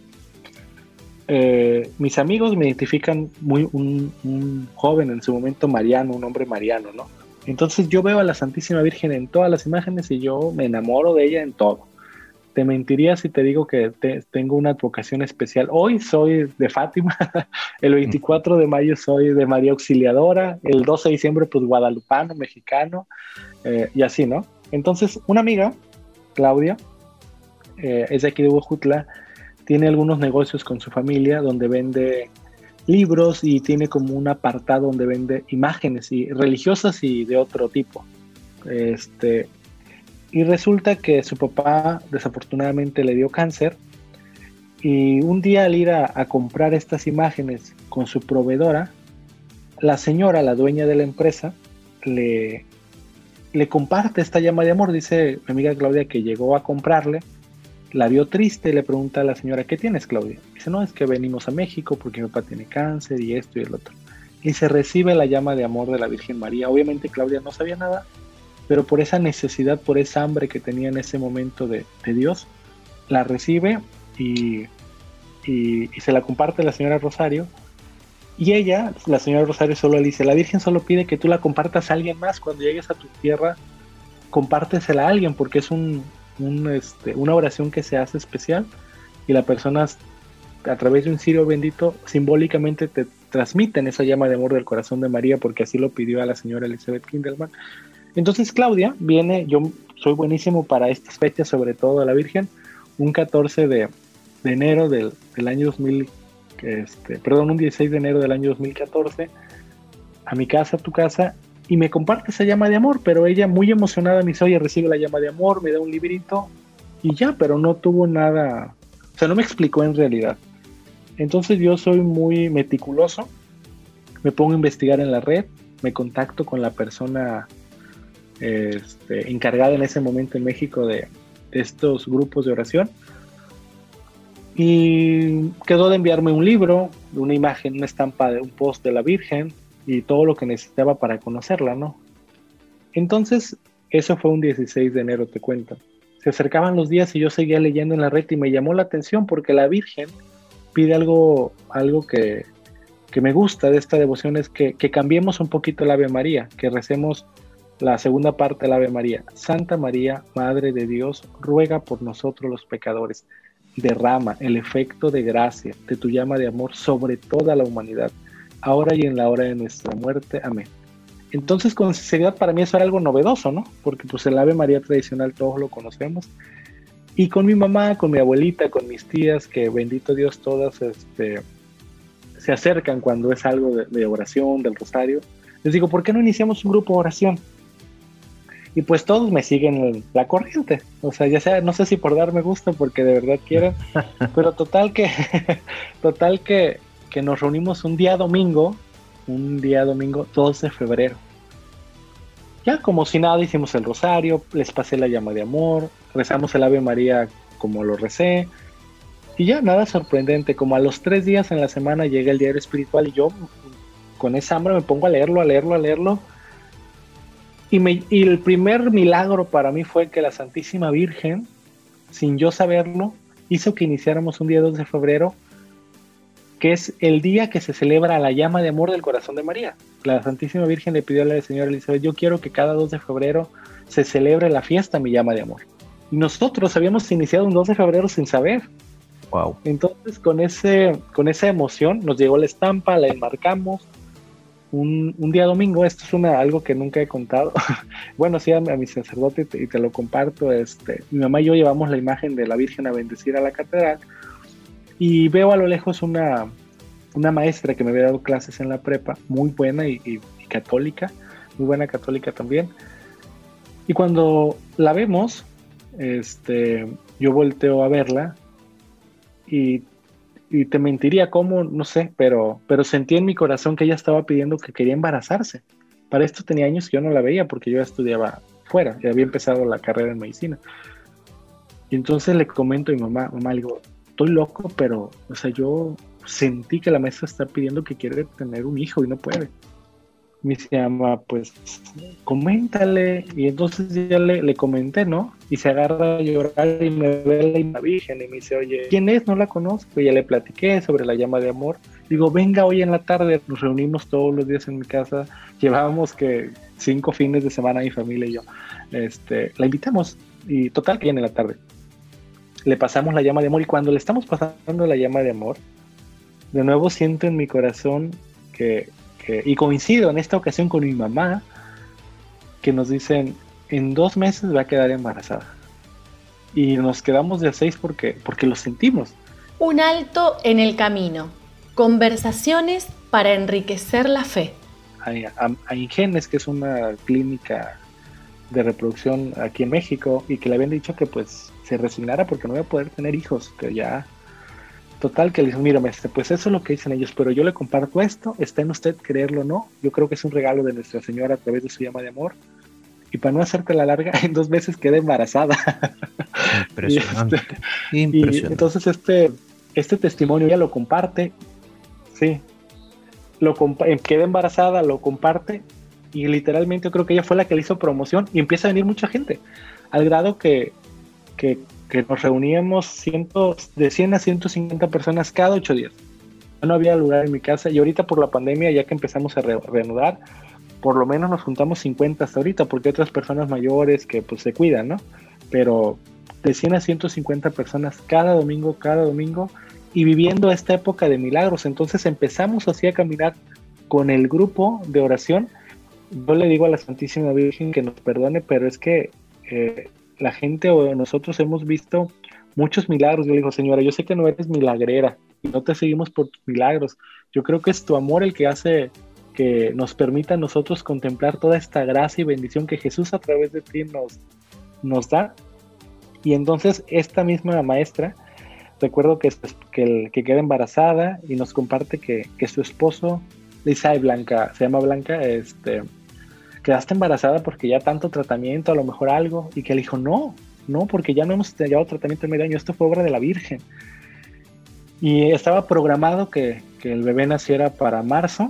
Speaker 5: Eh, mis amigos me identifican muy un, joven en su momento mariano, un hombre mariano, ¿no? Entonces yo veo a la Santísima Virgen en todas las imágenes y yo me enamoro de ella en todo te mentiría si te digo que tengo una advocación especial. Hoy soy de Fátima, el 24 de mayo soy de María Auxiliadora, el 12 de diciembre pues guadalupano, mexicano, eh, y así, ¿no? Entonces, una amiga, Claudia, eh, es de aquí de Huajutla, tiene algunos negocios con su familia donde vende libros y tiene como un apartado donde vende imágenes y religiosas y de otro tipo. Este, y resulta que su papá desafortunadamente le dio cáncer y un día al ir a, comprar estas imágenes con su proveedora, la señora, la dueña de la empresa, le, le comparte esta llama de amor. Dice mi amiga Claudia que llegó a comprarle, la vio triste y le pregunta a la señora, ¿qué tienes Claudia? Dice, no, es que venimos a México porque mi papá tiene cáncer y esto y el otro. Y se recibe la llama de amor de la Virgen María. Obviamente Claudia no sabía nada, pero por esa necesidad, por esa hambre que tenía en ese momento de, Dios, la recibe y, se la comparte la señora Rosario. Y ella, la señora Rosario, solo le dice, la Virgen solo pide que tú la compartas a alguien más. Cuando llegues a tu tierra, compártesela a alguien, porque es un, este, una oración que se hace especial y la persona a través de un cirio bendito simbólicamente te transmiten esa llama de amor del corazón de María, porque así lo pidió a la señora Elizabeth Kindelman. Entonces Claudia viene, yo soy buenísimo para estas fechas, sobre todo a la Virgen, un 14 de, enero del, año 2000, este, perdón, un 16 de enero del año 2014, a mi casa, a tu casa, y me comparte esa llama de amor, pero ella muy emocionada me dice, oye, recibe la llama de amor, me da un librito, y ya, pero no tuvo nada, o sea, no me explicó en realidad. Entonces yo soy muy meticuloso, me pongo a investigar en la red, me contacto con la persona este, encargada en ese momento en México de, estos grupos de oración. Y quedó de enviarme un libro, una imagen, una estampa de un post de la Virgen y todo lo que necesitaba para conocerla, ¿no? Entonces, eso fue un 16 de enero, te cuento. Se acercaban los días y yo seguía leyendo en la red y me llamó la atención porque la Virgen pide algo, algo que, que me gusta de esta devoción, es que, que cambiemos un poquito el Ave María, que recemos la segunda parte del Ave María. Santa María, Madre de Dios, ruega por nosotros los pecadores. Derrama el efecto de gracia de tu llama de amor sobre toda la humanidad, ahora y en la hora de nuestra muerte. Amén. Entonces, con sinceridad, para mí eso era algo novedoso, ¿no? Porque pues el Ave María tradicional todos lo conocemos. Y con mi mamá, con mi abuelita, con mis tías, que bendito Dios todas este, se acercan cuando es algo de, de oración, del rosario, les digo, ¿por qué no iniciamos un grupo de oración? y pues todos me siguen la corriente. O sea, ya sea, no sé si por darme gusto, porque de verdad quieren, pero total que, total que, que nos reunimos un día domingo, un día domingo 12 de febrero. Ya como si nada hicimos el rosario, les pasé la llama de amor, rezamos el Ave María como lo recé, y ya nada sorprendente, como a los tres días en la semana llega el diario espiritual y yo con esa hambre me pongo a leerlo, a leerlo, a leerlo, Y, me, y el primer milagro para mí fue que la Santísima Virgen, sin yo saberlo, hizo que iniciáramos un día 2 de febrero, que es el día que se celebra la llama de amor del corazón de María. La Santísima Virgen le pidió a la señora Elizabeth, yo quiero que cada 2 de febrero se celebre la fiesta Mi llama de amor. Y nosotros habíamos iniciado un 2 de febrero sin saber.
Speaker 4: Wow.
Speaker 5: Entonces con, ese, con esa emoción nos llegó la estampa, la enmarcamos. Un, un día domingo, esto es una, algo que nunca he contado. bueno, sí, a, mi- a mi sacerdote te- y te lo comparto. Este, mi mamá y yo llevamos la imagen de la Virgen a bendecir a la catedral y veo a lo lejos una, una maestra que me había dado clases en la prepa, muy buena y, y- y católica, muy buena católica también. Y cuando la vemos, este, yo volteo a verla y, y te mentiría cómo, no sé, pero, pero sentí en mi corazón que ella estaba pidiendo que quería embarazarse. Para esto tenía años que yo no la veía porque yo estudiaba fuera, ya había empezado la carrera en medicina. Y entonces le comento a mi mamá, mamá, le digo, estoy loco, pero, o sea, yo sentí que la maestra está pidiendo que quiere tener un hijo y no puede. Me dice, mamá, pues coméntale. Y entonces ya le, le comenté, ¿no? Y se agarra a llorar y me ve la Virgen y me dice, oye, ¿quién es? No la conozco. Y ya le platiqué sobre la llama de amor. Digo, venga hoy en la tarde, nos reunimos todos los días en mi casa. Llevábamos que cinco fines de semana mi familia y yo. Este, la invitamos y total que viene en la tarde. Le pasamos la llama de amor y cuando le estamos pasando la llama de amor, de nuevo siento en mi corazón que, que- y coincido en esta ocasión con mi mamá, que nos dicen, en dos meses va a quedar embarazada. Y nos quedamos de a seis porque, porque lo sentimos.
Speaker 3: Un alto en el camino. Conversaciones para enriquecer la fe.
Speaker 5: A Ingenes, que es una clínica de reproducción aquí en México, y que le habían dicho que pues se resignara porque no iba a poder tener hijos, que ya... Total, que le dicen, mira, maestre, pues eso es lo que dicen ellos, pero yo le comparto esto, está en usted creerlo o no, yo creo que es un regalo de Nuestra Señora a través de su llama de amor, y para no hacerte la larga, en dos meses quedé embarazada.
Speaker 4: Impresionante.
Speaker 5: Y
Speaker 4: Impresionante.
Speaker 5: entonces este, este testimonio ella lo comparte, sí, lo compa- eh, queda embarazada, lo comparte y literalmente yo creo que ella fue la que le hizo promoción y empieza a venir mucha gente, al grado que, que, que nos reuníamos cientos, de 100 a 150 personas cada ocho días. No había lugar en mi casa y ahorita por la pandemia, ya que empezamos a re- reanudar, por lo menos nos juntamos 50 hasta ahorita, porque otras personas mayores que pues se cuidan, ¿no? Pero de 100 a 150 personas cada domingo, cada domingo, y viviendo esta época de milagros. Entonces empezamos así a caminar con el grupo de oración. Yo le digo a la Santísima Virgen que nos perdone, pero es que eh, la gente o nosotros hemos visto muchos milagros. Yo le digo, Señora, yo sé que no eres milagrera y no te seguimos por tus milagros. Yo creo que es tu amor el que hace que nos permita a nosotros contemplar toda esta gracia y bendición que Jesús a través de ti nos, nos da. Y entonces esta misma maestra, recuerdo que, que, el, que queda embarazada y nos comparte que, que su esposo, Lisa y Blanca, se llama Blanca, este, quedaste embarazada porque ya tanto tratamiento, a lo mejor algo, y que él dijo, no, no, porque ya no hemos llevado tratamiento en medio año, esto fue obra de la Virgen. Y estaba programado que, que el bebé naciera para marzo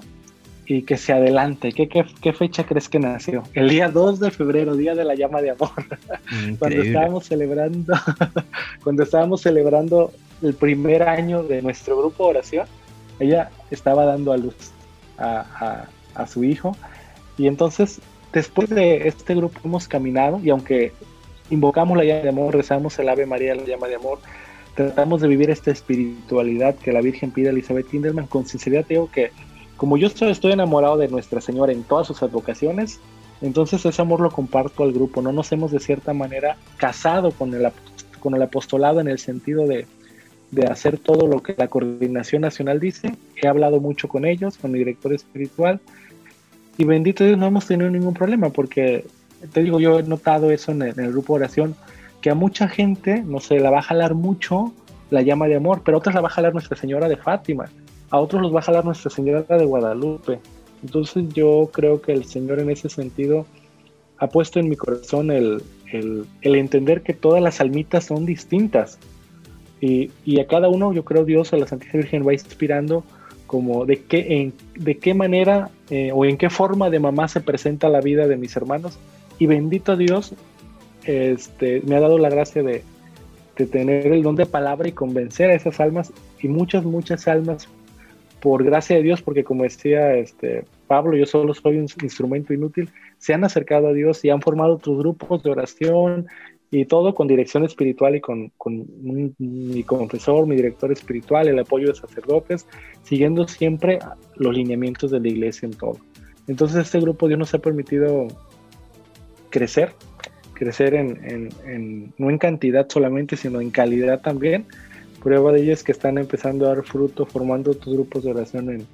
Speaker 5: y que se adelante. ¿Qué, qué, qué fecha crees que nació? El día 2 de febrero, día de la llama de amor. cuando estábamos celebrando, cuando estábamos celebrando el primer año de nuestro grupo de oración, ella estaba dando a luz a, a, a su hijo. Y entonces, después de este grupo hemos caminado y aunque invocamos la llama de amor, rezamos el Ave María, la llama de amor, tratamos de vivir esta espiritualidad que la Virgen pide a Elizabeth Kinderman, con sinceridad digo que como yo estoy, enamorado de Nuestra Señora en todas sus advocaciones, entonces ese amor lo comparto al grupo. No nos hemos de cierta manera casado con el, con el apostolado en el sentido de, de hacer todo lo que la coordinación nacional dice. He hablado mucho con ellos, con mi director espiritual, y bendito Dios, no hemos tenido ningún problema, porque te digo, yo he notado eso en el, en el grupo de oración, que a mucha gente, no sé, la va a jalar mucho la llama de amor, pero a otras la va a jalar Nuestra Señora de Fátima a otros los va a jalar Nuestra Señora de Guadalupe. Entonces yo creo que el Señor en ese sentido ha puesto en mi corazón el, el, el entender que todas las almitas son distintas. Y, y, a cada uno yo creo Dios, a la Santísima Virgen va inspirando como de qué, en, de qué manera eh, o en qué forma de mamá se presenta la vida de mis hermanos. Y bendito Dios, este, me ha dado la gracia de, de tener el don de palabra y convencer a esas almas y muchas, muchas almas por gracia de Dios, porque como decía este, Pablo, yo solo soy un instrumento inútil, se han acercado a Dios y han formado otros grupos de oración y todo con dirección espiritual y con, con mi confesor, mi director espiritual, el apoyo de sacerdotes, siguiendo siempre los lineamientos de la iglesia en todo. Entonces este grupo Dios nos ha permitido crecer, crecer en, en, no en cantidad solamente, sino en calidad también. Prueba de ello es que están empezando a dar fruto, formando otros grupos de oración en,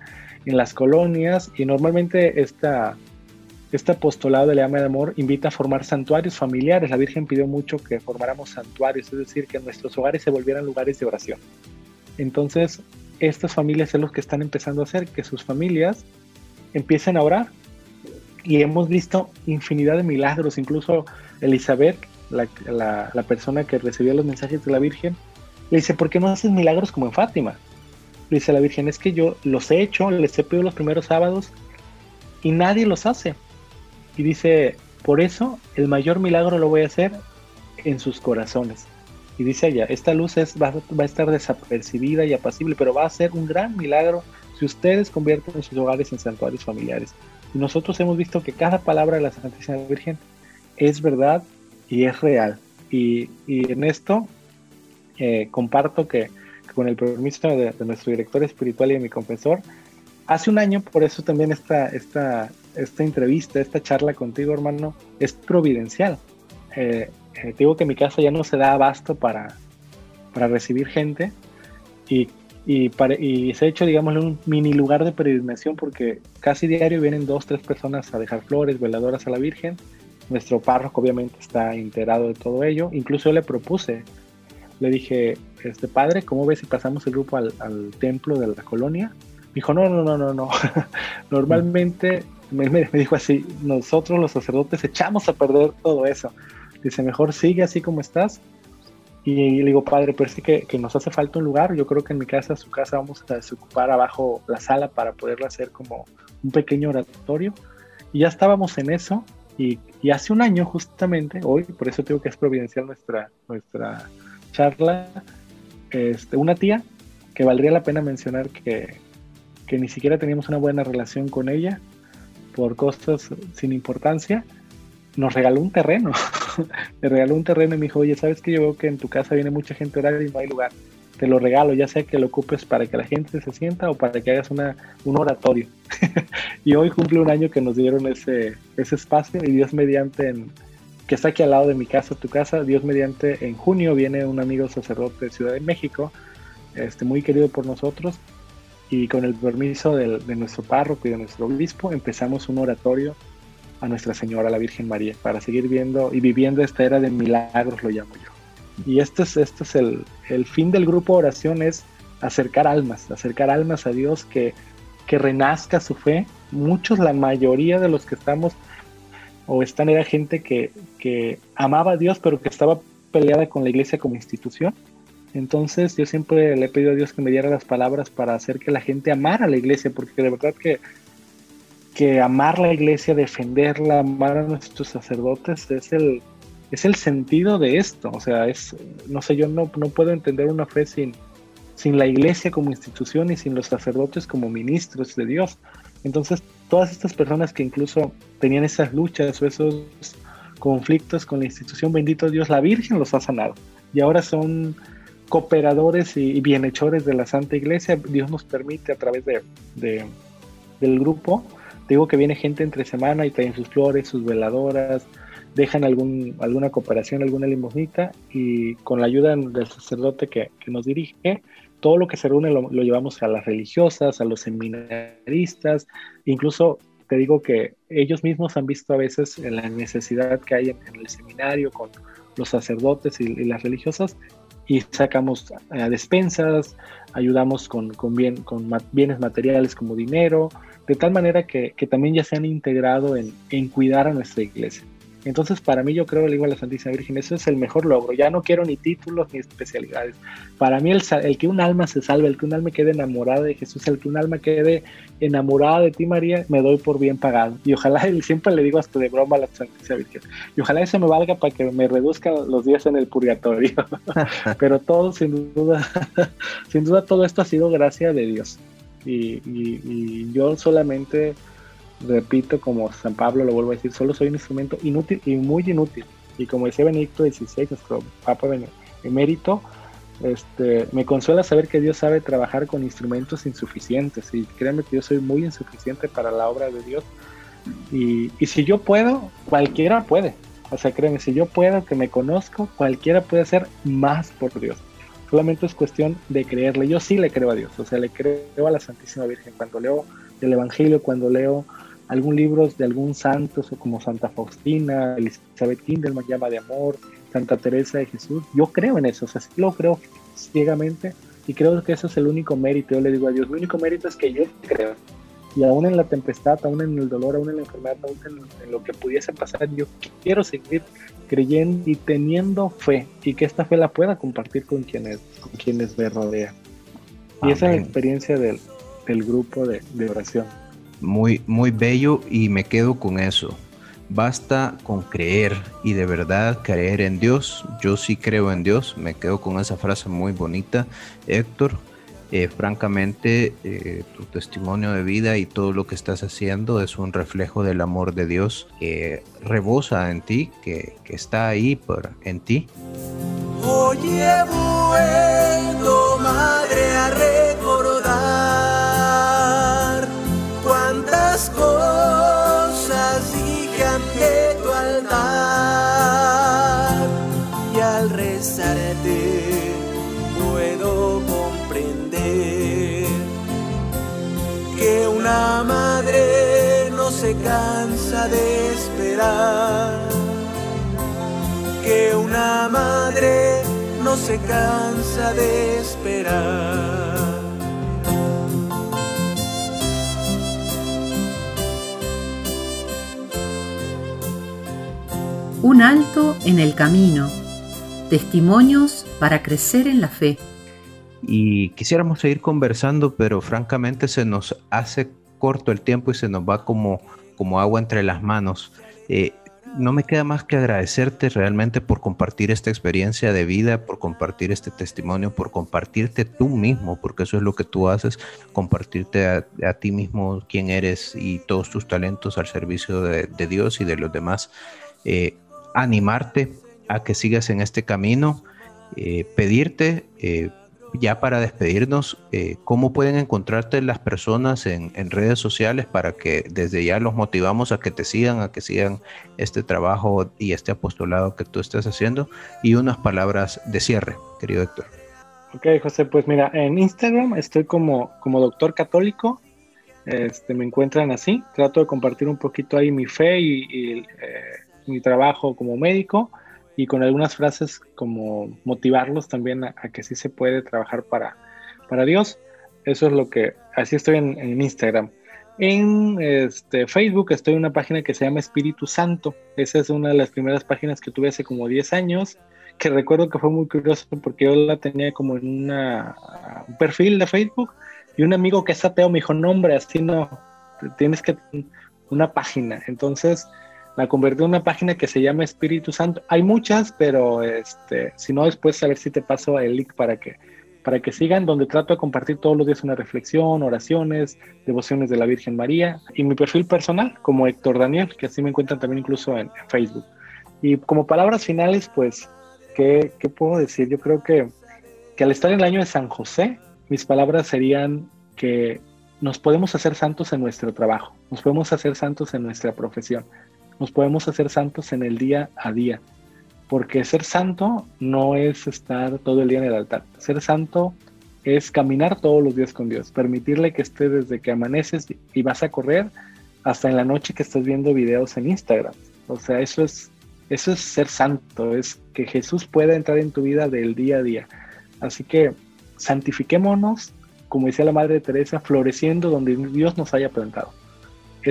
Speaker 5: en las colonias y normalmente esta este apostolado de la llama de amor invita a formar santuarios familiares. La Virgen pidió mucho que formáramos santuarios, es decir, que nuestros hogares se volvieran lugares de oración. Entonces, estas familias son los que están empezando a hacer que sus familias empiecen a orar. Y hemos visto infinidad de milagros, incluso Elizabeth, la, la persona que recibía los mensajes de la Virgen, le dice, ¿por qué no haces milagros como en Fátima? Le dice la Virgen, es que yo los he hecho, les he pedido los primeros sábados y nadie los hace. Y dice, por eso el mayor milagro lo voy a hacer en sus corazones. Y dice ella, esta luz es, va, a estar desapercibida y apacible, pero va a ser un gran milagro si ustedes convierten sus hogares en santuarios familiares. Y nosotros hemos visto que cada palabra de la Santísima Virgen es verdad y es real. Y, en esto eh, comparto que, con el permiso de, nuestro director espiritual y de mi confesor, hace un año, por eso también esta, esta, esta entrevista, esta charla contigo, hermano, es providencial. Eh, eh, digo que mi casa ya no se da abasto para, para recibir gente y, y, y se ha hecho, digamos, un mini lugar de peregrinación porque casi diario vienen dos, tres personas a dejar flores, veladoras a la Virgen. Nuestro párroco obviamente está enterado de todo ello. Incluso yo le propuse, le dije, este padre, ¿cómo ves si pasamos el grupo al, templo de la colonia? dijo, no, no, no, no, no. Normalmente me, me, dijo así, nosotros los sacerdotes echamos a perder todo eso. Dice, mejor sigue así como estás. Y le digo, padre, pero sí que, que, nos hace falta un lugar. Yo creo que en mi casa, su casa, vamos a desocupar abajo la sala para poderla hacer como un pequeño oratorio. Y ya estábamos en eso. Y, y hace un año, justamente, hoy, por eso tengo que es providencial nuestra, nuestra charla, este, una tía que valdría la pena mencionar que, que ni siquiera teníamos una buena relación con ella por costos sin importancia, nos regaló un terreno. Me regaló un terreno y me dijo, oye, ¿sabes que yo veo que en tu casa viene mucha gente a orar y no hay lugar? Te lo regalo, ya sea que lo ocupes para que la gente se sienta o para que hagas una, un oratorio. y hoy cumple un año que nos dieron ese, ese espacio y Dios mediante, que está aquí al lado de mi casa, tu casa, Dios mediante, en junio viene un amigo sacerdote de Ciudad de México, este, muy querido por nosotros, y con el permiso de, nuestro párroco y de nuestro obispo empezamos un oratorio a Nuestra Señora, la Virgen María, para seguir viendo y viviendo esta era de milagros, lo llamo yo. Y este es, este es el, el fin del grupo oración, es acercar almas, acercar almas a Dios, que, que renazca su fe. Muchos, la mayoría de los que estamos o están era gente que, que amaba a Dios, pero que estaba peleada con la iglesia como institución entonces yo siempre le he pedido a Dios que me diera las palabras para hacer que la gente amara a la iglesia, porque de verdad que, que amar la iglesia, defenderla, amar a nuestros sacerdotes es el, es el sentido de esto. O sea, es, no sé, yo no, no puedo entender una fe sin, sin la iglesia como institución y sin los sacerdotes como ministros de Dios. Entonces, todas estas personas que incluso tenían esas luchas o esos conflictos con la institución, bendito Dios, la Virgen los ha sanado. Y ahora son cooperadores y, bienhechores de la Santa Iglesia. Dios nos permite a través de, del grupo, digo que viene gente entre semana y traen sus flores, sus veladoras, dejan algún, alguna cooperación, alguna limosnita y con la ayuda del sacerdote que, nos dirige, todo lo que se reúne lo, llevamos a las religiosas, a los seminaristas, incluso te digo que ellos mismos han visto a veces la necesidad que hay en, el seminario con los sacerdotes y, las religiosas y sacamos a despensas, ayudamos con, con, bien, con bienes materiales como dinero, de tal manera que, que, también ya se han integrado en, en cuidar a nuestra iglesia. Entonces, para mí, yo creo, le digo a la Santísima Virgen, eso es el mejor logro. Ya no quiero ni títulos ni especialidades. Para mí, el, el, que un alma se salve, el que un alma quede enamorada de Jesús, el que un alma quede enamorada de ti, María, me doy por bien pagado. Y ojalá, y siempre le digo hasta de broma a la Santísima Virgen, y ojalá eso me valga para que me reduzcan los días en el purgatorio. Pero todo, sin duda, sin duda, todo esto ha sido gracia de Dios. y, y yo solamente repito, como San Pablo lo vuelvo a decir, solo soy un instrumento inútil y muy inútil. Y como decía Benedicto XVI, nuestro Papa emérito, este, me consuela saber que Dios sabe trabajar con instrumentos insuficientes. Y créanme que yo soy muy insuficiente para la obra de Dios. Y, y si yo puedo, cualquiera puede. O sea, créanme, si yo puedo, que me conozco, cualquiera puede hacer más por Dios. Solamente es cuestión de creerle. Yo sí le creo a Dios. O sea, le creo a la Santísima Virgen. Cuando leo el Evangelio, cuando leo algún libro de algún santo, como Santa Faustina, Elizabeth Kindelman, Llama de Amor, Santa Teresa de Jesús. Yo creo en eso, o sea, sí lo creo ciegamente y creo que eso es el único mérito. Yo le digo a Dios, el único mérito es que yo creo. Y aún en la tempestad, aún en el dolor, aún en la enfermedad, aún en, lo que pudiese pasar, yo quiero seguir creyendo y teniendo fe y que esta fe la pueda compartir con quienes, con quienes me rodean. Y esa es la experiencia del, del grupo de, de oración
Speaker 4: muy, muy bello y me quedo con eso. Basta con creer y de verdad creer en Dios. Yo sí creo en Dios. Me quedo con esa frase muy bonita. Héctor, eh, francamente, eh, tu testimonio de vida y todo lo que estás haciendo es un reflejo del amor de Dios que rebosa en ti, que, está ahí por, en ti.
Speaker 8: Madre, a recordar cosas dije ante tu altar y al rezarte puedo comprender que una madre no se cansa de esperar que una madre no se cansa de esperar
Speaker 2: Un alto en el camino. Testimonios para crecer en la fe.
Speaker 4: Y quisiéramos seguir conversando, pero francamente se nos hace corto el tiempo y se nos va como, como agua entre las manos. Eh, no me queda más que agradecerte realmente por compartir esta experiencia de vida, por compartir este testimonio, por compartirte tú mismo, porque eso es lo que tú haces, compartirte a, ti mismo quién eres y todos tus talentos al servicio de, Dios y de los demás. Eh, animarte a que sigas en este camino, eh, pedirte eh, ya para despedirnos, eh, cómo pueden encontrarte las personas en, redes sociales para que desde ya los motivamos a que te sigan, a que sigan este trabajo y este apostolado que tú estás haciendo y unas palabras de cierre, querido Héctor.
Speaker 5: Ok, José, pues mira, en Instagram estoy como, como doctor católico, este, me encuentran así, trato de compartir un poquito ahí mi fe y, mi trabajo como médico y con algunas frases como motivarlos también a, que sí se puede trabajar para, para Dios. Eso es lo que, así estoy en, Instagram. En este, Facebook estoy en una página que se llama Espíritu Santo. Esa es una de las primeras páginas que tuve hace como 10 años, que recuerdo que fue muy curioso porque yo la tenía como en una, un perfil de Facebook y un amigo que es ateo me dijo, no hombre, así no, tienes que una página. Entonces, la convertí en una página que se llama Espíritu Santo. Hay muchas, pero este, si no, después a ver si te paso el link para que, para que sigan, donde trato de compartir todos los días una reflexión, oraciones, devociones de la Virgen María y mi perfil personal como Héctor Daniel, que así me encuentran también incluso en, Facebook. Y como palabras finales, pues, ¿qué, ¿qué, puedo decir? Yo creo que, que al estar en el año de San José, mis palabras serían que nos podemos hacer santos en nuestro trabajo, nos podemos hacer santos en nuestra profesión, nos podemos hacer santos en el día a día. Porque ser santo no es estar todo el día en el altar. Ser santo es caminar todos los días con Dios, permitirle que esté desde que amaneces y vas a correr hasta en la noche que estás viendo videos en Instagram. O sea, eso es, eso es ser santo, es que Jesús pueda entrar en tu vida del día a día. Así que santifiquémonos, como decía la Madre Teresa, floreciendo donde Dios nos haya plantado.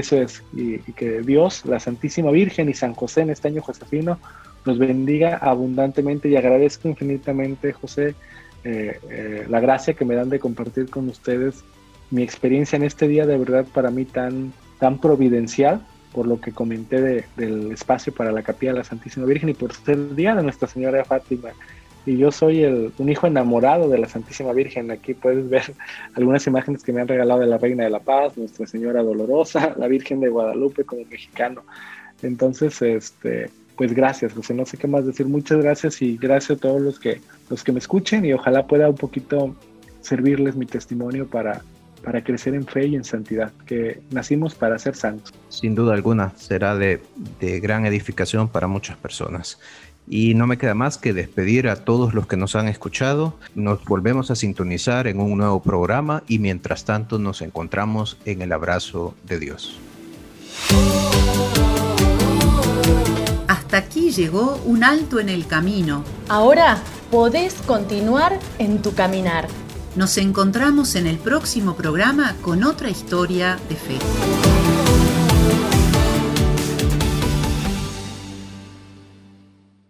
Speaker 5: Eso es, y, que Dios, la Santísima Virgen y San José en este año Josefino nos bendiga abundantemente y agradezco infinitamente, José, eh, eh, la gracia que me dan de compartir con ustedes mi experiencia en este día de verdad para mí tan, tan providencial, por lo que comenté del espacio para la capilla de la Santísima Virgen y por ser día de Nuestra Señora de Fátima. Y yo soy el, un hijo enamorado de la Santísima Virgen. Aquí puedes ver algunas imágenes que me han regalado de la Reina de la Paz, Nuestra Señora Dolorosa, la Virgen de Guadalupe como mexicano. Entonces, este, pues gracias, José. No sé qué más decir. Muchas gracias y gracias a todos los que, los que me escuchen y ojalá pueda un poquito servirles mi testimonio para, para crecer en fe y en santidad, que nacimos para ser santos.
Speaker 4: Sin duda alguna, será de, de gran edificación para muchas personas. Y no me queda más que despedir a todos los que nos han escuchado. Nos volvemos a sintonizar en un nuevo programa y mientras tanto nos encontramos en el abrazo de Dios.
Speaker 2: Hasta aquí llegó un alto en el camino.
Speaker 3: Ahora podés continuar en tu caminar.
Speaker 2: Nos encontramos en el próximo programa con otra historia de fe.